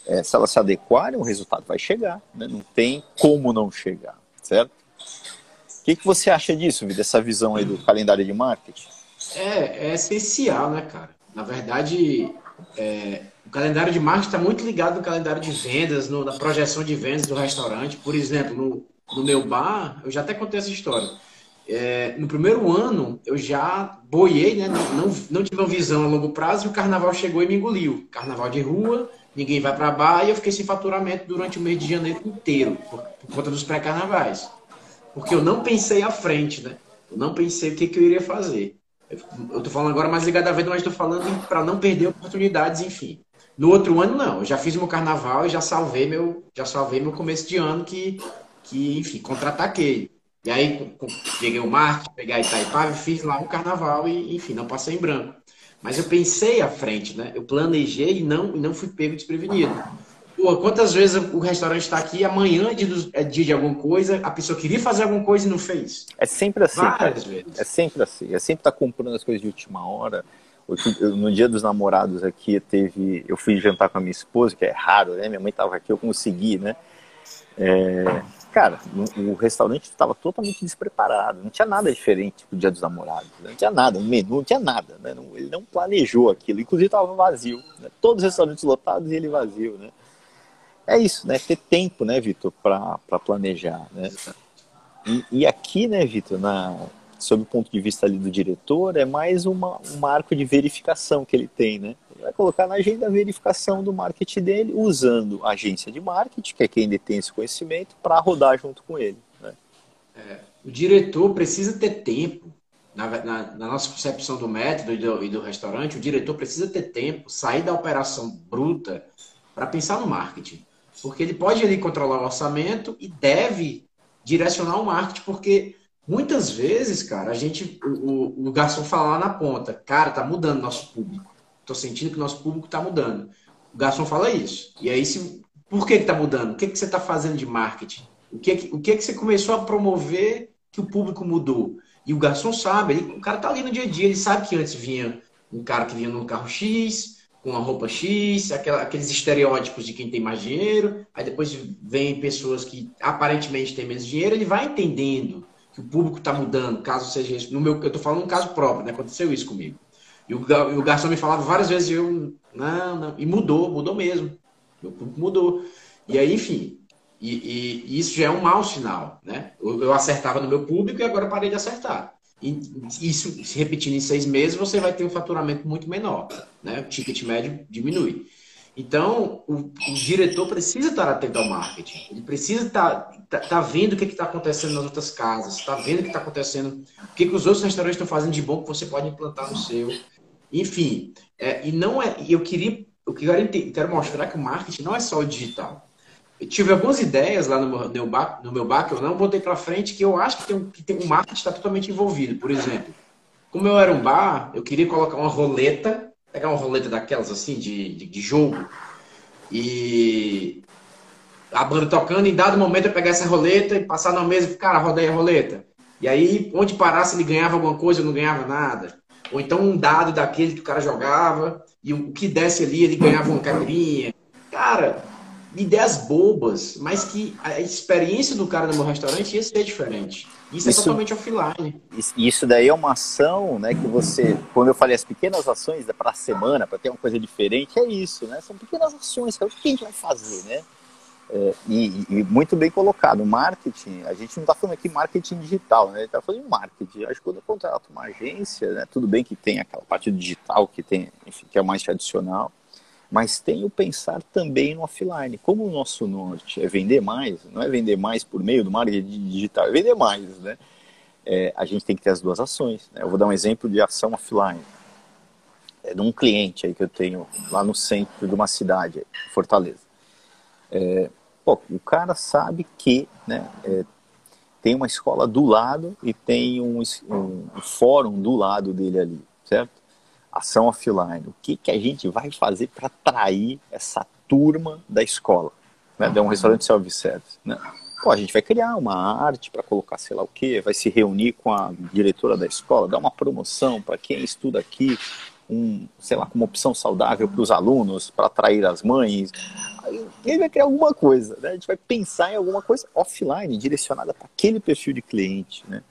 É, se elas se adequarem, o resultado vai chegar, né? Não tem como não chegar, certo? O que, que você acha disso, dessa visão aí do calendário de marketing? É, é essencial, né, cara? Na verdade, é, o calendário de marketing está muito ligado no calendário de vendas, no, na projeção de vendas do restaurante. Por exemplo, no, no meu bar, eu já até contei essa história é, no primeiro ano eu já boiei, né? Não, não, não, tive uma visão a longo prazo e o carnaval chegou e me engoliu. Carnaval de rua, ninguém vai para bar e eu fiquei sem faturamento durante o mês de janeiro inteiro, por, por conta dos pré-carnavais. Porque eu não pensei à frente, né? Eu não pensei o que, que eu iria fazer. Eu tô falando agora mais ligado à venda, mas estou falando para não perder oportunidades, enfim. No outro ano, não. Eu já fiz meu carnaval e já salvei meu, já salvei meu começo de ano que, que enfim, contra-ataquei. E aí peguei o marketing, peguei a Itaipava, fiz lá um carnaval e, enfim, não passei em branco. Mas eu pensei à frente, né? Eu planejei e não, e não fui pego desprevenido. Pô, quantas vezes o restaurante está aqui, amanhã é dia, é dia de alguma coisa, a pessoa queria fazer alguma coisa e não fez? É sempre assim, Várias cara. Vezes. É sempre assim. É sempre estar tá comprando as coisas de última hora. No dia dos namorados aqui, teve, eu fui jantar com a minha esposa, que é raro, né? Minha mãe estava aqui, eu consegui, né? É, cara, o restaurante estava totalmente despreparado, não tinha nada diferente pro Dia dos Namorados, né? não tinha nada, um menu, não tinha nada, né? Não, ele não planejou aquilo, inclusive estava vazio, né? todos os restaurantes lotados e ele vazio, né? É isso, né? Ter tempo, né, Vitor, para planejar, né? E, e aqui, né, Vitor, na sob o ponto de vista ali do diretor, é mais uma, um marco de verificação que ele tem, né? Vai colocar na agenda a verificação do marketing dele, usando a agência de marketing, que é quem detém esse conhecimento, para rodar junto com ele. Né? É, o diretor precisa ter tempo. Na, na, na, nossa concepção do método e do, e do restaurante, o diretor precisa ter tempo, sair da operação bruta para pensar no marketing. Porque ele pode ali controlar o orçamento e deve direcionar o marketing, porque muitas vezes, cara, a gente, o, o garçom fala lá na ponta, cara, tá mudando nosso público. Tô sentindo que nosso público tá mudando. O garçom fala isso. E aí, se, por que que tá mudando? O que que você tá fazendo de marketing? O que que, o que que você começou a promover que o público mudou? E o garçom sabe, ele, o cara tá ali no dia a dia, ele sabe que antes vinha um cara que vinha num carro X, com uma roupa X, aquela, aqueles estereótipos de quem tem mais dinheiro, aí depois vem pessoas que aparentemente têm menos dinheiro, ele vai entendendo que o público está mudando, caso seja isso. No meu, eu estou falando um caso próprio, né? Aconteceu isso comigo. E o, garçom me falava várias vezes, eu, não, não, e mudou, mudou mesmo. Meu público mudou. E aí, enfim, e, e, e isso já é um mau sinal, né? Eu, eu acertava no meu público e agora parei de acertar. E isso se repetindo em seis meses, você vai ter um faturamento muito menor, né? O ticket médio diminui. Então, o, o diretor precisa estar atento ao marketing. Ele precisa estar, estar, estar vendo o que está acontecendo nas outras casas, está vendo o que está acontecendo, o que, que os outros restaurantes estão fazendo de bom que você pode implantar no seu. Enfim, é, e não é. Eu queria, eu quero, quero mostrar que o marketing não é só o digital. Eu tive algumas ideias lá no meu, no meu bar que eu não botei para frente, que eu acho que tem, que tem um marketing está totalmente envolvido. Por exemplo, como eu era um bar, eu queria colocar uma roleta, pegar uma roleta daquelas assim, de, de, de jogo, e a banda tocando, em dado momento eu pegar essa roleta e passar na mesa e cara, rodei a roleta. E aí, onde parasse, ele ganhava alguma coisa, eu não ganhava nada. Ou então um dado daquele que o cara jogava, e o que desse ali, ele ganhava uma caipirinha. Cara, ideias bobas, mas que a experiência do cara no meu restaurante ia ser diferente. Isso, é isso é totalmente offline. Isso daí é uma ação, né, que você, quando eu falei as pequenas ações para a semana, para ter uma coisa diferente, é isso, né? São pequenas ações, é o que a gente vai fazer, né? É, e, e, muito bem colocado, marketing, a gente não está falando aqui marketing digital, né? está falando marketing. Acho que quando eu contrato uma agência, né, tudo bem que tem aquela parte digital que tem, enfim, que é mais tradicional, mas tem o pensar também no offline. Como o nosso norte é vender mais, não é vender mais por meio do marketing digital, é vender mais, né? É, a gente tem que ter as duas ações. Né? Eu vou dar um exemplo de ação offline. É de um cliente aí que eu tenho lá no centro de uma cidade, Fortaleza. É, pô, o cara sabe que né, é, tem uma escola do lado e tem um, um, um fórum do lado dele ali, certo? ação offline. O que, que a gente vai fazer para atrair essa turma da escola? Né? De um restaurante self-service. Né? Pô, a gente vai criar uma arte para colocar sei lá o quê, vai se reunir com a diretora da escola, dar uma promoção para quem estuda aqui, um, sei lá, uma opção saudável para os alunos, para atrair as mães. Ele vai criar alguma coisa, né? A gente vai pensar em alguma coisa offline, direcionada para aquele perfil de cliente, né?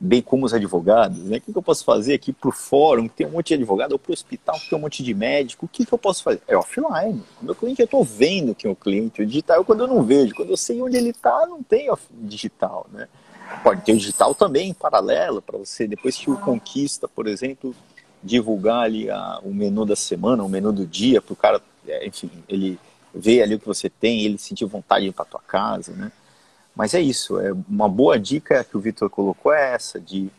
bem como os advogados, né? O que, que eu posso fazer aqui para o fórum, que tem um monte de advogado, ou para o hospital, que tem um monte de médico, o que, que eu posso fazer? É offline. O meu cliente eu estou vendo quem é o cliente, o digital é quando eu não vejo, quando eu sei onde ele está, não tem digital, né? Pode ter o digital também em paralelo, para você, depois que o conquista, por exemplo, divulgar ali a, o menu da semana, o menu do dia, para o cara, é, enfim, ele ver ali o que você tem, ele sentir vontade de ir para tua casa, né? Mas é isso, é uma boa dica que o Vitor colocou é essa, de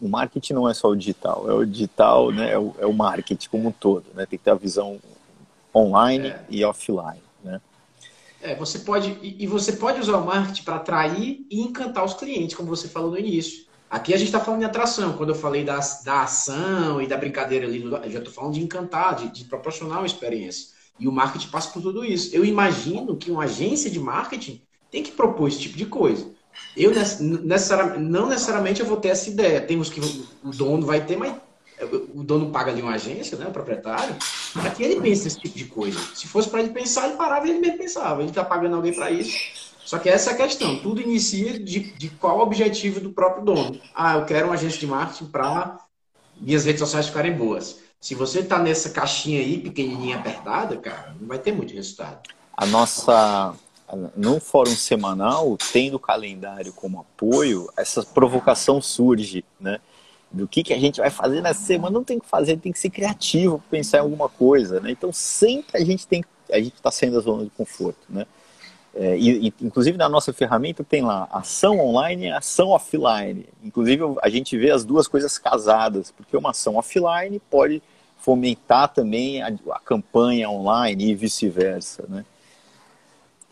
o marketing não é só o digital, é o digital, né, é o, é o marketing como um todo, né, tem que ter a visão online é. e offline, né. É, você pode, e você pode usar o marketing para atrair e encantar os clientes, como você falou no início. Aqui a gente está falando de atração, quando eu falei da, da ação e da brincadeira ali, eu já estou falando de encantar, de, de proporcionar uma experiência. E o marketing passa por tudo isso. Eu imagino que uma agência de marketing tem que propor esse tipo de coisa. Eu necessariamente, não necessariamente eu vou ter essa ideia. Temos que o dono vai ter, mas o dono paga ali uma agência, né, o proprietário, para que ele pense esse tipo de coisa. Se fosse para ele pensar, ele parava e ele mesmo pensava. Ele está pagando alguém para isso. Só que essa é a questão. Tudo inicia de, de qual o objetivo do próprio dono. Ah, eu quero uma agência de marketing para minhas redes sociais ficarem boas. Se você está nessa caixinha aí, pequenininha, apertada, cara, não vai ter muito resultado. A nossa no fórum semanal, tendo o calendário como apoio, essa provocação surge, né? Do que, que a gente vai fazer na semana, não tem que fazer, tem que ser criativo, pensar em alguma coisa, né? Então sempre a gente tem, a gente está saindo da zona de conforto, né? É, e, inclusive na nossa ferramenta tem lá ação online e ação offline. Inclusive a gente vê as duas coisas casadas, porque uma ação offline pode fomentar também a, a campanha online e vice-versa. Né?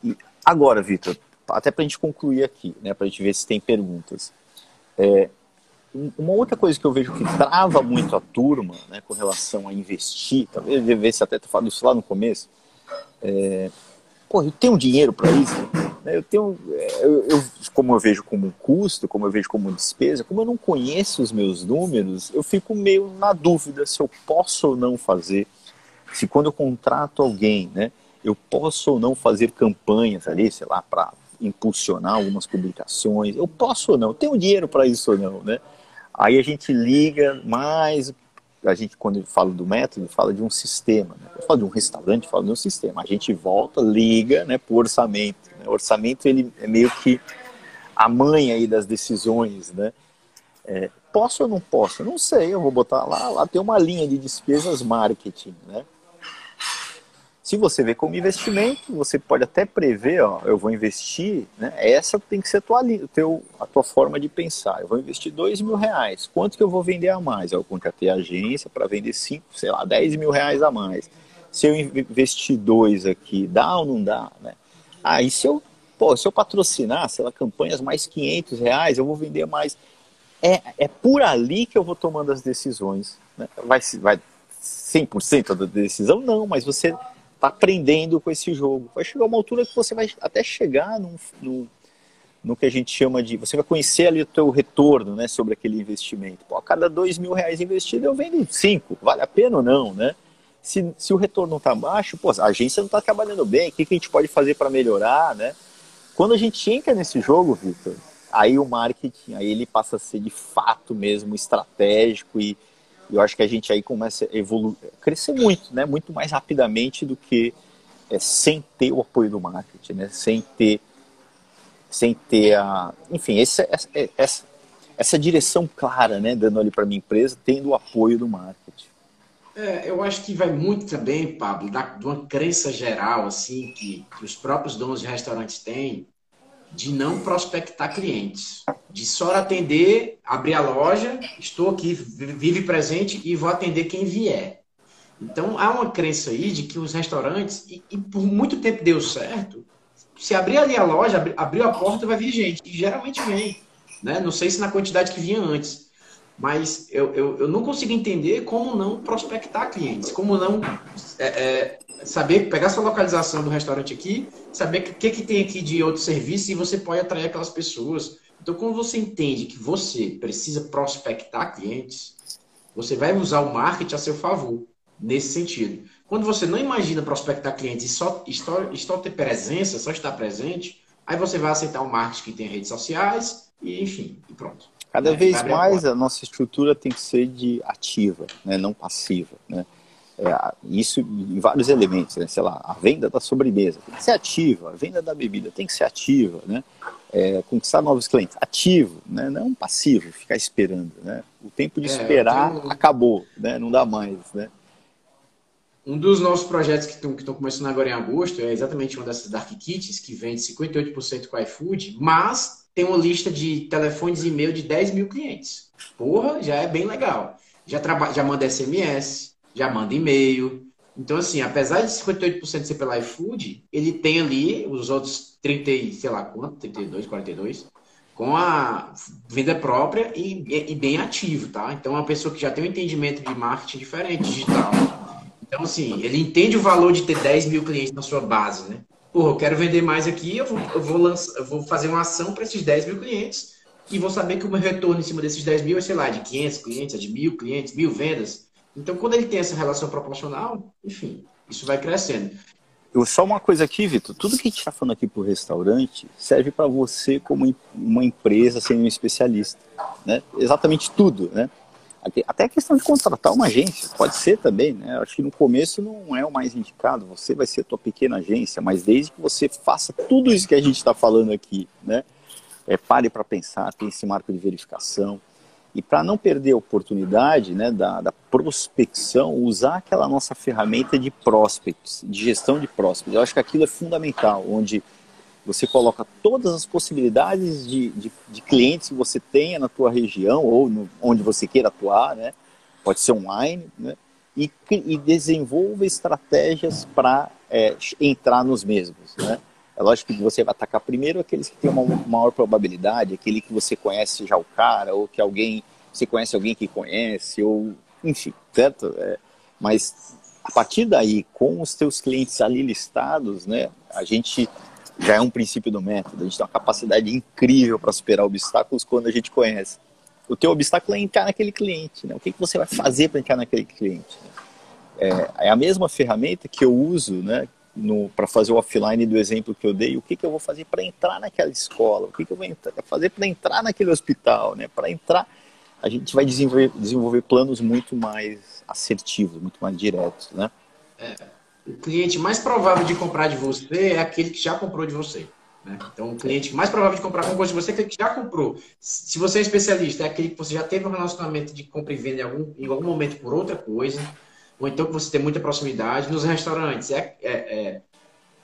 E agora, Vitor, até para a gente concluir aqui, né, para a gente ver se tem perguntas. É, uma outra coisa que eu vejo que trava muito a turma né, com relação a investir, talvez devesse até ter falado isso lá no começo, é, pô, eu tenho dinheiro para isso? Né? Eu tenho, é, eu, eu, como eu vejo como custo, como eu vejo como despesa, como eu não conheço os meus números, eu fico meio na dúvida se eu posso ou não fazer. Se quando eu contrato alguém, né, eu posso ou não fazer campanhas ali, sei lá, para impulsionar algumas publicações, eu posso ou não, eu tenho dinheiro para isso ou não, né? Aí a gente liga mais a gente, quando fala do método, fala de um sistema. Né? Eu falo de um restaurante, falo de um sistema. A gente volta, liga né, para o orçamento. Né? O orçamento ele é meio que a mãe aí das decisões. Né? É, posso ou não posso? Não sei, eu vou botar lá, lá tem uma linha de despesas marketing. Né? Se você vê como investimento, você pode até prever, ó, eu vou investir, né? Essa tem que ser a tua, a tua forma de pensar. Eu vou investir dois mil reais. Quanto que eu vou vender a mais? Eu contratei a agência para vender cinco, sei lá, dez mil reais a mais. Se eu investir dois aqui, dá ou não dá, né? Aí se eu, pô, se eu patrocinar, sei lá, campanhas mais 500 reais, eu vou vender mais. É, é por ali que eu vou tomando as decisões. Né? Vai, vai 100% da decisão? Não, mas você tá aprendendo com esse jogo. Vai chegar uma altura que você vai até chegar no, no, no que a gente chama de. Você vai conhecer ali o teu retorno né, sobre aquele investimento. Pô, a cada dois mil reais investido, eu vendo cinco. Vale a pena ou não, né? Se, se o retorno está baixo, pô, a agência não está trabalhando bem, o que, que a gente pode fazer para melhorar, né? Quando a gente entra nesse jogo, Victor, aí o marketing, aí ele passa a ser de fato mesmo estratégico e, eu acho que a gente aí começa a evoluir, crescer muito, né? Muito mais rapidamente do que é, sem ter o apoio do marketing, né? Sem ter, sem ter a, enfim, essa, essa, essa, essa direção clara, né? Dando ali para minha empresa, tendo o apoio do marketing. É, eu acho que vai muito também, Pablo, da, de uma crença geral assim que, que os próprios donos de restaurantes têm de não prospectar clientes, de só atender, abrir a loja, estou aqui, vive presente e vou atender quem vier. Então há uma crença aí de que os restaurantes, e, e por muito tempo deu certo, se abrir ali a loja, abrir, abriu a porta, vai vir gente, e geralmente vem. Né? Não sei se na quantidade que vinha antes, mas eu, eu, eu não consigo entender como não prospectar clientes, como não é, é, saber, pegar sua localização do restaurante aqui, saber o que, que tem aqui de outro serviço e você pode atrair aquelas pessoas. Então, quando você entende que você precisa prospectar clientes, você vai usar o marketing a seu favor, nesse sentido. Quando você não imagina prospectar clientes e só, só, só ter presença, só estar presente, aí você vai aceitar o marketing que tem redes sociais e, enfim, e pronto. Cada é, vez mais a, a nossa estrutura tem que ser de ativa, né, não passiva. Né? É, isso em vários elementos, né? sei lá, a venda da sobremesa tem que ser ativa, a venda da bebida tem que ser ativa, né? É, conquistar novos clientes, ativo, né? não passivo, ficar esperando. Né? O tempo de é, esperar tenho... acabou, né? não dá mais. Né? Um dos nossos projetos que estão começando agora em agosto é exatamente uma dessas Dark Kits, que vende 58% com iFood, mas tem uma lista de telefones e e-mail de 10 mil clientes. Porra, já é bem legal. Já, traba... já manda SMS, já manda e-mail. Então, assim, apesar de 58% ser pela iFood, ele tem ali os outros 30, sei lá quanto, 32, 42, com a venda própria e, e, bem ativo, tá? Então, é uma pessoa que já tem um entendimento de marketing diferente, digital. Então, assim, ele entende o valor de ter 10 mil clientes na sua base, né? Porra, eu quero vender mais aqui, eu vou, eu vou, lançar, eu vou fazer uma ação para esses 10 mil clientes e vou saber que o meu retorno em cima desses 10 mil é, sei lá, de 500 clientes, é de mil clientes, mil vendas. Então, quando ele tem essa relação proporcional, enfim, isso vai crescendo. Eu, só uma coisa aqui, Vitor. Tudo que a gente está falando aqui para o restaurante serve para você como uma empresa sendo um especialista. Né? Exatamente tudo. Né? Até a questão de contratar uma agência, pode ser também. Né? Acho que no começo não é o mais indicado. Você vai ser a tua pequena agência, mas desde que você faça tudo isso que a gente está falando aqui, né? É, pare para pensar, tem esse marco de verificação e para não perder a oportunidade né, da, da, prospecção, usar aquela nossa ferramenta de prospects, de gestão de prospects. Eu acho que aquilo é fundamental, onde você coloca todas as possibilidades de, de, de clientes que você tenha na tua região ou no, onde você queira atuar, né? Pode ser online, né? E, e desenvolva estratégias para é, entrar nos mesmos, né? É lógico que você vai atacar primeiro aqueles que têm uma maior probabilidade, aquele que você conhece já o cara, ou que alguém, você conhece alguém que conhece, ou enfim, certo? É, mas a partir daí, com os teus clientes ali listados, né, a gente já é um princípio do método. A gente tem uma capacidade incrível para superar obstáculos quando a gente conhece. O teu obstáculo é entrar naquele cliente. Né? O que, que você vai fazer para entrar naquele cliente? É, é, a mesma ferramenta que eu uso né, para fazer o offline do exemplo que eu dei. O que, que eu vou fazer para entrar naquela escola? O que, que eu vou entrar, fazer para entrar naquele hospital? Né? Para entrar, a gente vai desenvolver, desenvolver planos muito mais assertivos, muito mais diretos. Né? É o cliente mais provável de comprar de você é aquele que já comprou de você. Né? Então, o cliente mais provável de comprar alguma coisa de você é aquele que já comprou. Se você é especialista, é aquele que você já teve um relacionamento de compra e venda em algum, em algum momento por outra coisa, ou então que você tem muita proximidade. Nos restaurantes, é, é, é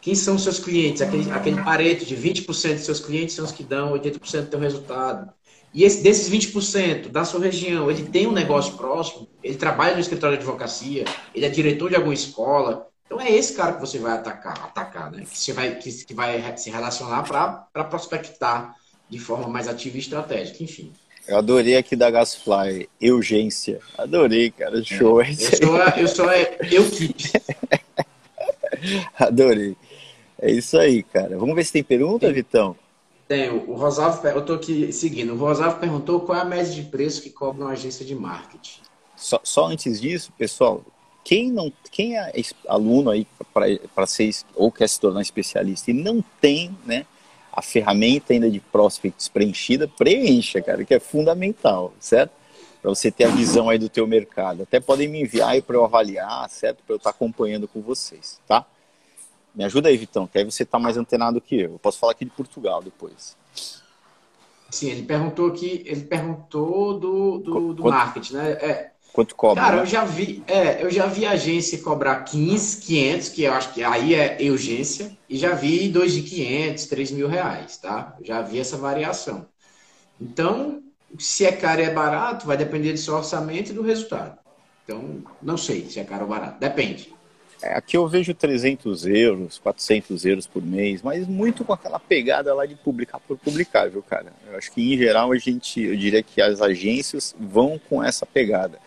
quem são seus clientes? Aquele, aquele pareto de 20% de seus clientes são os que dão 80% do teu resultado. E esse, desses 20% da sua região, ele tem um negócio próximo, ele trabalha no escritório de advocacia, ele é diretor de alguma escola, então é esse cara que você vai atacar, atacar, né? Que você vai, que, que vai se relacionar para prospectar de forma mais ativa e estratégica, enfim. Eu adorei aqui da Gasfly, urgência. Adorei, cara, show. É, eu sou, eu sou a Eukip. adorei. É isso aí, cara. Vamos ver se tem pergunta, tem. Vitão? Tem. O Rosalvo, eu estou aqui seguindo. O Rosalvo perguntou qual é a média de preço que cobra uma agência de marketing. Só, só antes disso, pessoal, quem não, quem é aluno aí para ser ou quer se tornar especialista e não tem, né, a ferramenta ainda de prospects preenchida, preencha, cara, que é fundamental, certo? Para você ter a visão aí do teu mercado. Até podem me enviar aí para eu avaliar, certo? Para eu estar tá acompanhando com vocês, tá? Me ajuda aí, Vitão, que aí você está mais antenado que eu. Eu posso falar aqui de Portugal depois. Sim, ele perguntou aqui, ele perguntou do, do, do marketing, né? É, Quanto cobra? Cara, né? eu já vi, é, eu já vi agência cobrar 15, 500, que eu acho que aí é urgência, e já vi dois de 500, 3 mil reais, tá? Eu já vi essa variação. Então, se é caro e é barato, vai depender do seu orçamento e do resultado. Então, não sei se é caro ou barato, depende. É, aqui eu vejo 300 euros, 400 euros por mês, mas muito com aquela pegada lá de publicar por publicar, viu, cara? Eu acho que, em geral, a gente, eu diria que as agências vão com essa pegada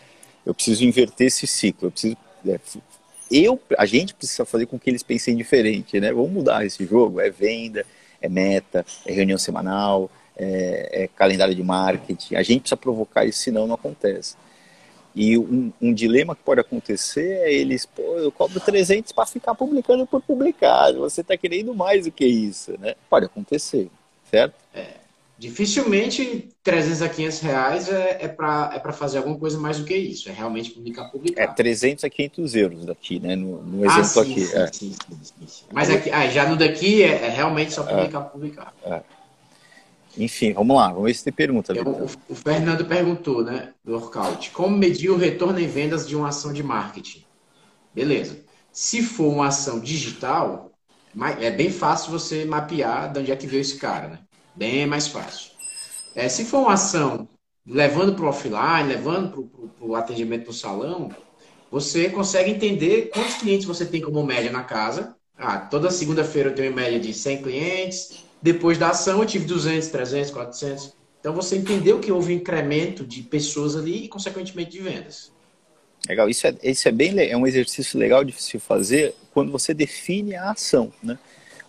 eu preciso inverter esse ciclo. Eu preciso. É, eu, a gente precisa fazer com que eles pensem diferente, né? Vamos mudar esse jogo. É venda, é meta, é reunião semanal, é, é calendário de marketing. A gente precisa provocar isso, senão não acontece. E um, um, dilema que pode acontecer é eles, pô, eu cobro 300 para ficar publicando por publicar. Você está querendo mais do que isso, né? Pode acontecer, certo? Dificilmente 300 a 500 reais é, é para é fazer alguma coisa mais do que isso. É realmente publicar, publicar. É 300 a 500 euros daqui, né? No, no ah, exemplo ah, sim, aqui. Sim, é. sim, sim, Mas aqui, ah, já no daqui é, é realmente só publicar, é. publicar. É. Enfim, vamos lá. Vamos ver se tem pergunta. Eu, o, o, Fernando perguntou, né? Do workout. Como medir o retorno em vendas de uma ação de marketing? Beleza. Se for uma ação digital, é bem fácil você mapear de onde é que veio esse cara, né? Bem mais fácil. É, se for uma ação levando para o offline, levando para o atendimento no salão, você consegue entender quantos clientes você tem como média na casa. Ah, toda segunda-feira eu tenho em média de 100 clientes. Depois da ação eu tive 200, 300, 400. Então você entendeu que houve um incremento de pessoas ali e, consequentemente, de vendas. Legal, isso é, isso é bem é um exercício legal de se fazer quando você define a ação, né?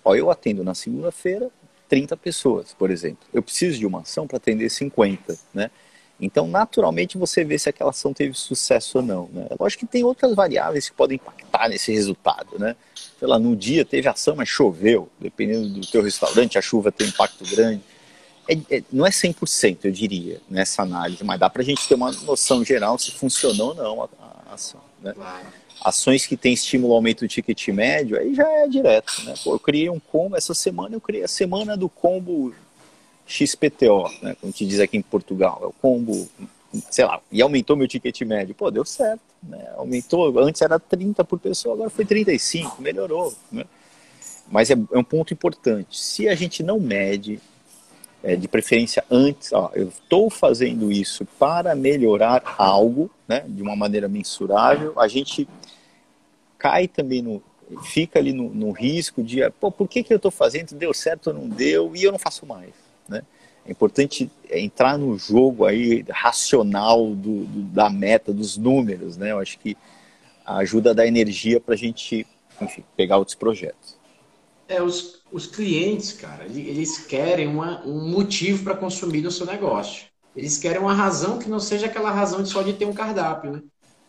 Ó, eu atendo na segunda-feira, 30 pessoas, por exemplo. Eu preciso de uma ação para atender 50, né? Então, naturalmente, você vê se aquela ação teve sucesso ou não. Né? Lógico que tem outras variáveis que podem impactar nesse resultado. Né? Sei lá, no dia teve ação, mas choveu. Dependendo do teu restaurante, a chuva tem um impacto grande. É, é, não é 100%, eu diria, nessa análise, mas dá para a gente ter uma noção geral se funcionou ou não a, a ação. Né? Ações que tem estímulo ao aumento do ticket médio, aí já é direto. Né? Pô, eu criei um combo, essa semana eu criei a semana do combo XPTO, né? como te diz aqui em Portugal. É o combo, sei lá, e aumentou meu ticket médio. Pô, deu certo. Né? Aumentou, antes era 30 por pessoa, agora foi 35, melhorou. Né? Mas é, é um ponto importante. Se a gente não mede, é, de preferência antes, ó, eu estou fazendo isso para melhorar algo, né, de uma maneira mensurável, a gente cai também no, fica ali no, no risco de, pô, por que, que eu estou fazendo, deu certo ou não deu, e eu não faço mais, né? É importante entrar no jogo aí racional do, do, da meta, dos números, né? Eu acho que ajuda a dar energia para a gente, enfim, pegar outros projetos. É, os, os clientes, cara, eles querem uma, um motivo para consumir no seu negócio. Eles querem uma razão que não seja aquela razão de só de ter um cardápio, né?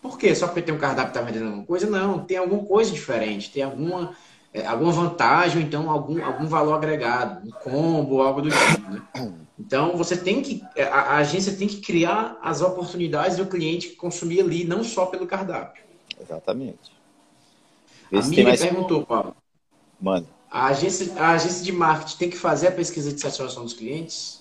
Por quê? Só porque tem um cardápio está vendendo alguma coisa? Não, tem alguma coisa diferente, tem alguma, é, alguma vantagem, então algum, algum valor agregado, um combo, algo do tipo, né? Então, você tem que, a, a agência tem que criar as oportunidades do cliente consumir ali, não só pelo cardápio. Exatamente. a minha mais... perguntou, Paulo. Mano. A agência, a agência de marketing tem que fazer a pesquisa de satisfação dos clientes?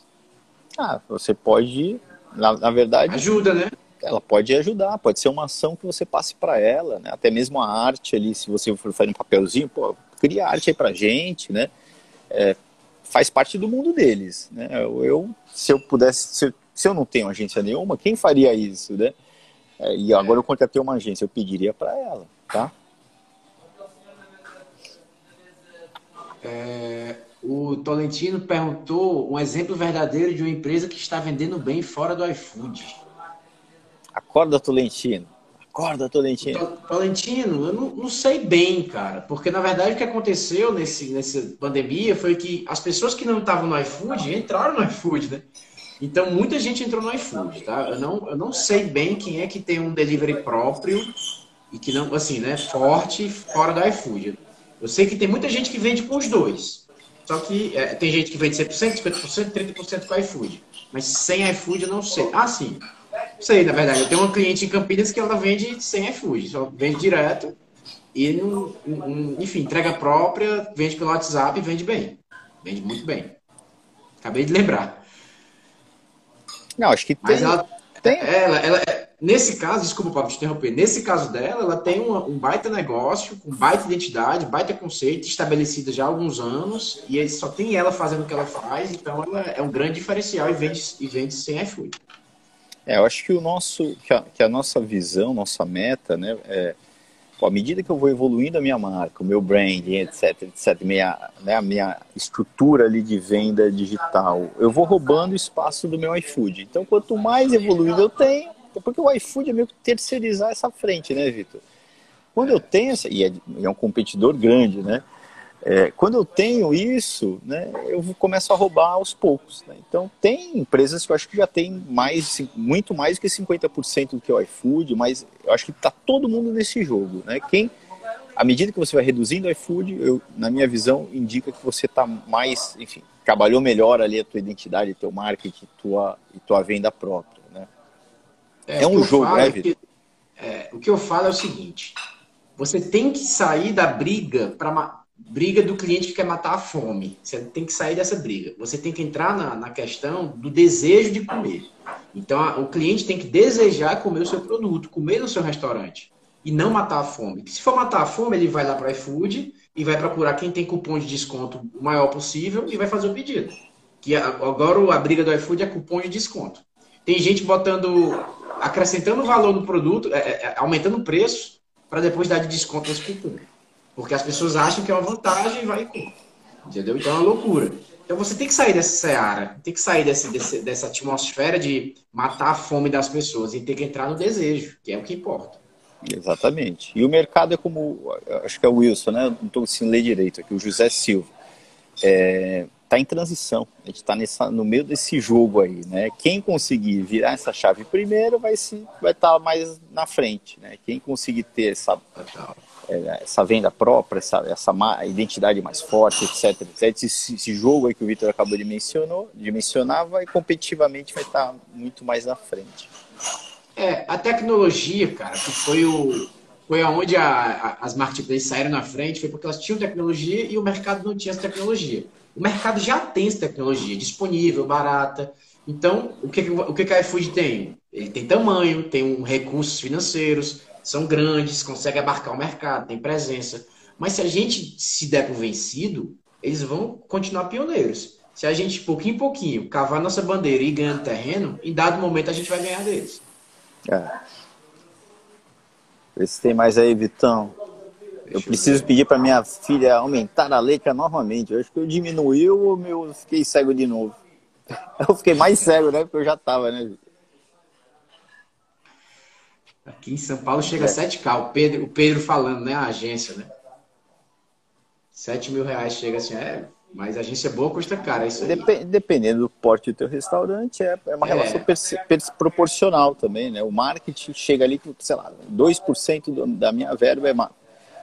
Ah, você pode, na, na verdade. Ajuda, né? Ela pode ajudar, pode ser uma ação que você passe para ela, né? Até mesmo a arte ali, se você for fazer um papelzinho, pô, cria arte aí pra gente, né? É, faz parte do mundo deles, né? Eu, se eu pudesse, se, se eu não tenho agência nenhuma, quem faria isso, né? É, e agora eu contratei uma agência, eu pediria para ela, tá? É, o Tolentino perguntou um exemplo verdadeiro de uma empresa que está vendendo bem fora do iFood. Acorda, Tolentino. Acorda, Tolentino. Tolentino, eu não, não, sei bem, cara. Porque, na verdade, o que aconteceu nesse, nessa pandemia foi que as pessoas que não estavam no iFood entraram no iFood, né? Então, muita gente entrou no iFood, tá? Eu não, eu não sei bem quem é que tem um delivery próprio e que não, assim, né, forte fora do iFood. Eu sei que tem muita gente que vende com os dois. Só que é, tem gente que vende 100%, 50%, 30% com iFood. Mas sem iFood eu não sei. Ah, sim. Sei, na verdade. Eu tenho uma cliente em Campinas que ela vende sem iFood. Só vende direto. E, não, enfim, entrega própria, vende pelo WhatsApp e vende bem. Vende muito bem. Acabei de lembrar. Não, acho que tem. Mas ela, tem. Ela, ela, nesse caso, desculpa, Pablo, te interromper. Nesse caso dela, ela tem uma, um baita negócio, com baita identidade, baita conceito, estabelecido já há alguns anos, e só tem ela fazendo o que ela faz, então ela é um grande diferencial e vende, e vende sem iFood. É, eu acho que o nosso, que a, que a nossa visão, nossa meta, né, é à medida que eu vou evoluindo a minha marca, o meu branding, etc, etc, minha, né, a minha estrutura ali de venda digital, eu vou roubando espaço do meu iFood. Então, quanto mais evoluído eu tenho, porque o iFood é meio que terceirizar essa frente, né, Vitor? Quando eu tenho essa, e é, é um competidor grande, né? É, quando eu tenho isso, né, eu começo a roubar aos poucos. Né? Então, tem empresas que eu acho que já tem mais, muito mais que 50% do que o iFood, mas eu acho que está todo mundo nesse jogo. Né? Quem, à medida que você vai reduzindo o iFood, eu, na minha visão, indica que você está mais, enfim, trabalhou melhor ali a tua identidade, teu marketing, tua, e tua venda própria. É, é um jogo, né, Vitor? É, o que eu falo é o seguinte: você tem que sair da briga para briga do cliente que quer matar a fome. Você tem que sair dessa briga. Você tem que entrar na, na questão do desejo de comer. Então, a, o cliente tem que desejar comer o seu produto, comer no seu restaurante. E não matar a fome. Se for matar a fome, ele vai lá para o iFood e vai procurar quem tem cupom de desconto o maior possível e vai fazer o pedido. Que agora a briga do iFood é cupom de desconto. Tem gente botando, acrescentando valor no produto, é, é, aumentando o preço para depois dar de desconto nesse cupom. Porque as pessoas acham que é uma vantagem e vai. Entendeu? Então é uma loucura. Então você tem que sair dessa seara, tem que sair desse, desse, dessa atmosfera de matar a fome das pessoas e tem que entrar no desejo, que é o que importa. Exatamente. E o mercado é como, acho que é o Wilson, né? Não estou sem ler direito aqui, o José Silva. É, tá em transição. A gente está no meio desse jogo aí, né? Quem conseguir virar essa chave primeiro vai estar vai tá mais na frente, né? Quem conseguir ter essa, é, essa venda própria, essa, essa identidade mais forte, etc, etc. Esse, esse jogo aí que o Vitor acabou de, mencionou, de mencionar, vai competitivamente vai estar muito mais na frente. É, a tecnologia, cara, que foi o foi aonde a, a, as marketplaces saíram na frente, foi porque elas tinham tecnologia e o mercado não tinha essa tecnologia. O mercado já tem essa tecnologia disponível, barata. Então, o que, o que a iFood tem? Ele tem tamanho, tem um, recursos financeiros, são grandes, conseguem abarcar o mercado, tem presença. Mas se a gente se der por vencido, eles vão continuar pioneiros. Se a gente, pouquinho em pouquinho, cavar nossa bandeira e ganhando terreno, em dado momento a gente vai ganhar deles. É. Vê se tem mais aí, Vitão. Eu preciso eu pedir para minha filha aumentar a letra novamente. Eu acho que eu diminuiu ou meu fiquei cego de novo. Eu fiquei mais cego, né? Porque eu já tava, né? Aqui em São Paulo chega é. a 7K. O Pedro, o Pedro falando, né? A agência, né? 7 mil reais chega assim, é. Mas agência boa custa cara, é isso. Dep dependendo do porte do teu restaurante, é, é uma é. relação proporcional também, né? O marketing chega ali, sei lá, 2% do, da minha verba é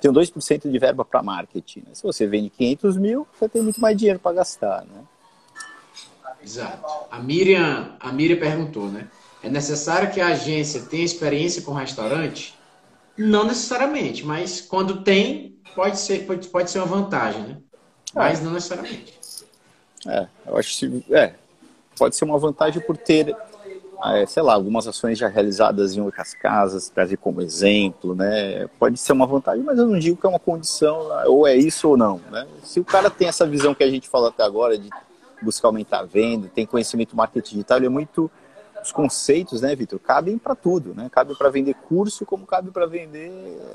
tenho 2% de verba para marketing. Né? Se você vende 500 mil, você tem muito mais dinheiro para gastar, né? Exato. A Miriam, a Miriam perguntou, né? É necessário que a agência tenha experiência com restaurante? Não necessariamente, mas quando tem, pode ser, pode, pode ser uma vantagem, né? Mas é. não necessariamente. É, eu acho que é, pode ser uma vantagem por ter, sei lá, algumas ações já realizadas em outras casas, trazer como exemplo, né? Pode ser uma vantagem, mas eu não digo que é uma condição, ou é isso ou não, né? Se o cara tem essa visão que a gente falou até agora de buscar aumentar a venda, tem conhecimento marketing digital, ele é muito os conceitos, né, Vitor, cabem para tudo, né? Cabe para vender curso, como cabe para vender,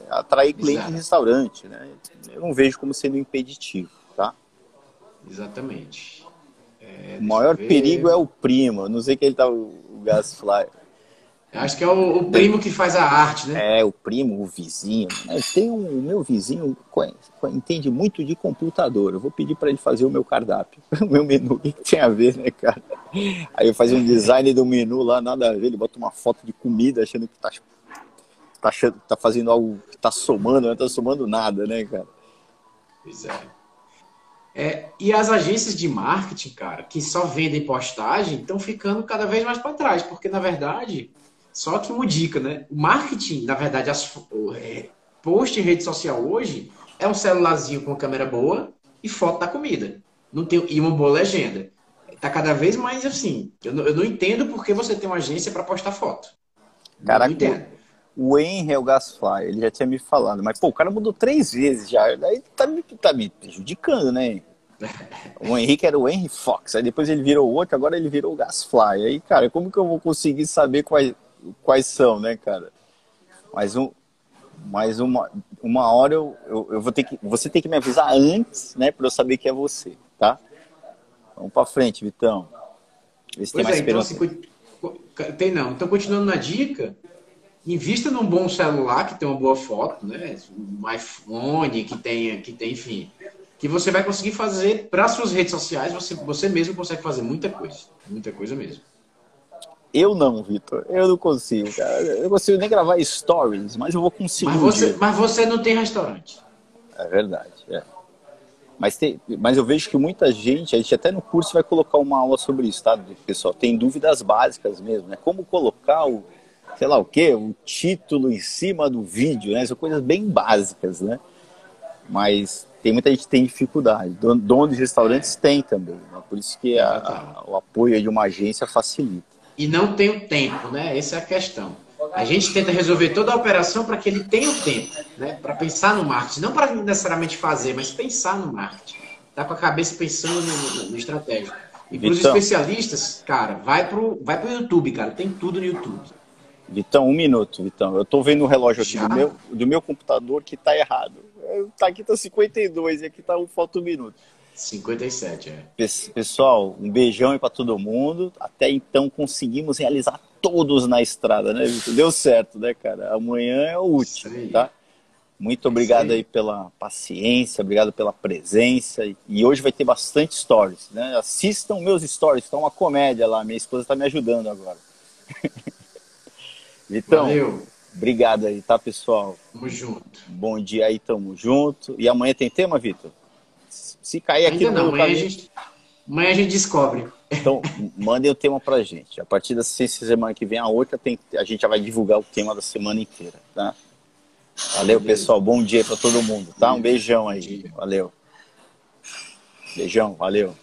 atrair cliente em restaurante, né? Eu não vejo como sendo impeditivo, tá? Exatamente. É, o maior perigo é o primo. Não sei quem ele tá Gasfly. Acho que é o, o, primo que faz a arte, né? É, o primo, o vizinho. Tem um, o meu vizinho entende muito de computador. Eu vou pedir para ele fazer o meu cardápio, o meu menu. O que, tem a ver, né, cara? Aí eu fazia um design do menu lá, nada a ver. Ele bota uma foto de comida achando que tá, tá, achando, tá fazendo algo que tá somando, não tá somando nada, né, cara? Pois é. É, e as agências de marketing, cara, que só vendem postagem, estão ficando cada vez mais para trás, porque na verdade, só que uma dica, né? O marketing, na verdade, as, é, post em rede social hoje é um celularzinho com câmera boa e foto da comida. Não tem, e uma boa legenda. Tá cada vez mais assim. Eu não, eu não entendo porque você tem uma agência para postar foto. Caraca, não entendo o Henry é o Gasfly, ele já tinha me falado, mas pô, o cara mudou três vezes já, daí tá me, tá me prejudicando, né? O Henrique era o Henry Fox, aí depois ele virou outro, agora ele virou o Gasfly. Aí, cara, como que eu vou conseguir saber quais, quais são, né, cara? Mais um, mais uma, uma hora eu, eu, eu, vou ter que, você tem que me avisar antes, né, para eu saber que é você, tá? Vamos para frente, Vitão. Vê se pois tem mais é, então, tem não. Então, continuando na dica, invista num bom celular que tem uma boa foto, né? Um iPhone que tenha, que tem, enfim, que você vai conseguir fazer para suas redes sociais. Você, você mesmo consegue fazer muita coisa, muita coisa mesmo. Eu não, Vitor. Eu não consigo, cara. Eu não consigo nem gravar stories, mas eu vou conseguir. Mas você, mas você não tem restaurante. É verdade, é. Mas, tem, mas eu vejo que muita gente, a gente até no curso vai colocar uma aula sobre isso, tá, pessoal? Tem dúvidas básicas mesmo, né? Como colocar o, sei lá o quê, o título em cima do vídeo, né? São coisas bem básicas, né? Mas tem muita gente que tem dificuldade. Dono de restaurantes tem também. Né? Por isso que a, a, o apoio de uma agência facilita. E não tem o tempo, né? Essa é a questão. A gente tenta resolver toda a operação para que ele tenha o tempo, né? Para pensar no marketing. Não para necessariamente fazer, mas pensar no marketing. Tá com a cabeça pensando no, no, no estratégico. E para os especialistas, cara, vai pro, vai pro YouTube, cara. Tem tudo no YouTube. Vitão, um minuto, Vitão. Eu estou vendo o relógio aqui do meu, do meu computador que está errado. Tá aqui tá 52 e aqui tá falta um minuto. 57, é. Pessoal, um beijão aí para todo mundo. Até então conseguimos realizar todos na estrada, né, Vitor? Deu certo, né, cara? Amanhã é o último, tá? Muito obrigado aí. aí pela paciência, obrigado pela presença. E hoje vai ter bastante stories, né? Assistam meus stories, tá uma comédia lá. Minha esposa está me ajudando agora. Vitão, Valeu. obrigado aí, tá, pessoal? Tamo junto. Bom dia aí, tamo junto. E amanhã tem tema, Vitor? Se cair aqui Ainda não, amanhã, a gente, amanhã a gente descobre. Então, mandem o tema pra gente. A partir da semana que vem, a outra, tem, a gente já vai divulgar o tema da semana inteira, tá? Valeu, pessoal. Bom dia para todo mundo, tá? Um beijão aí. Valeu. Beijão, valeu.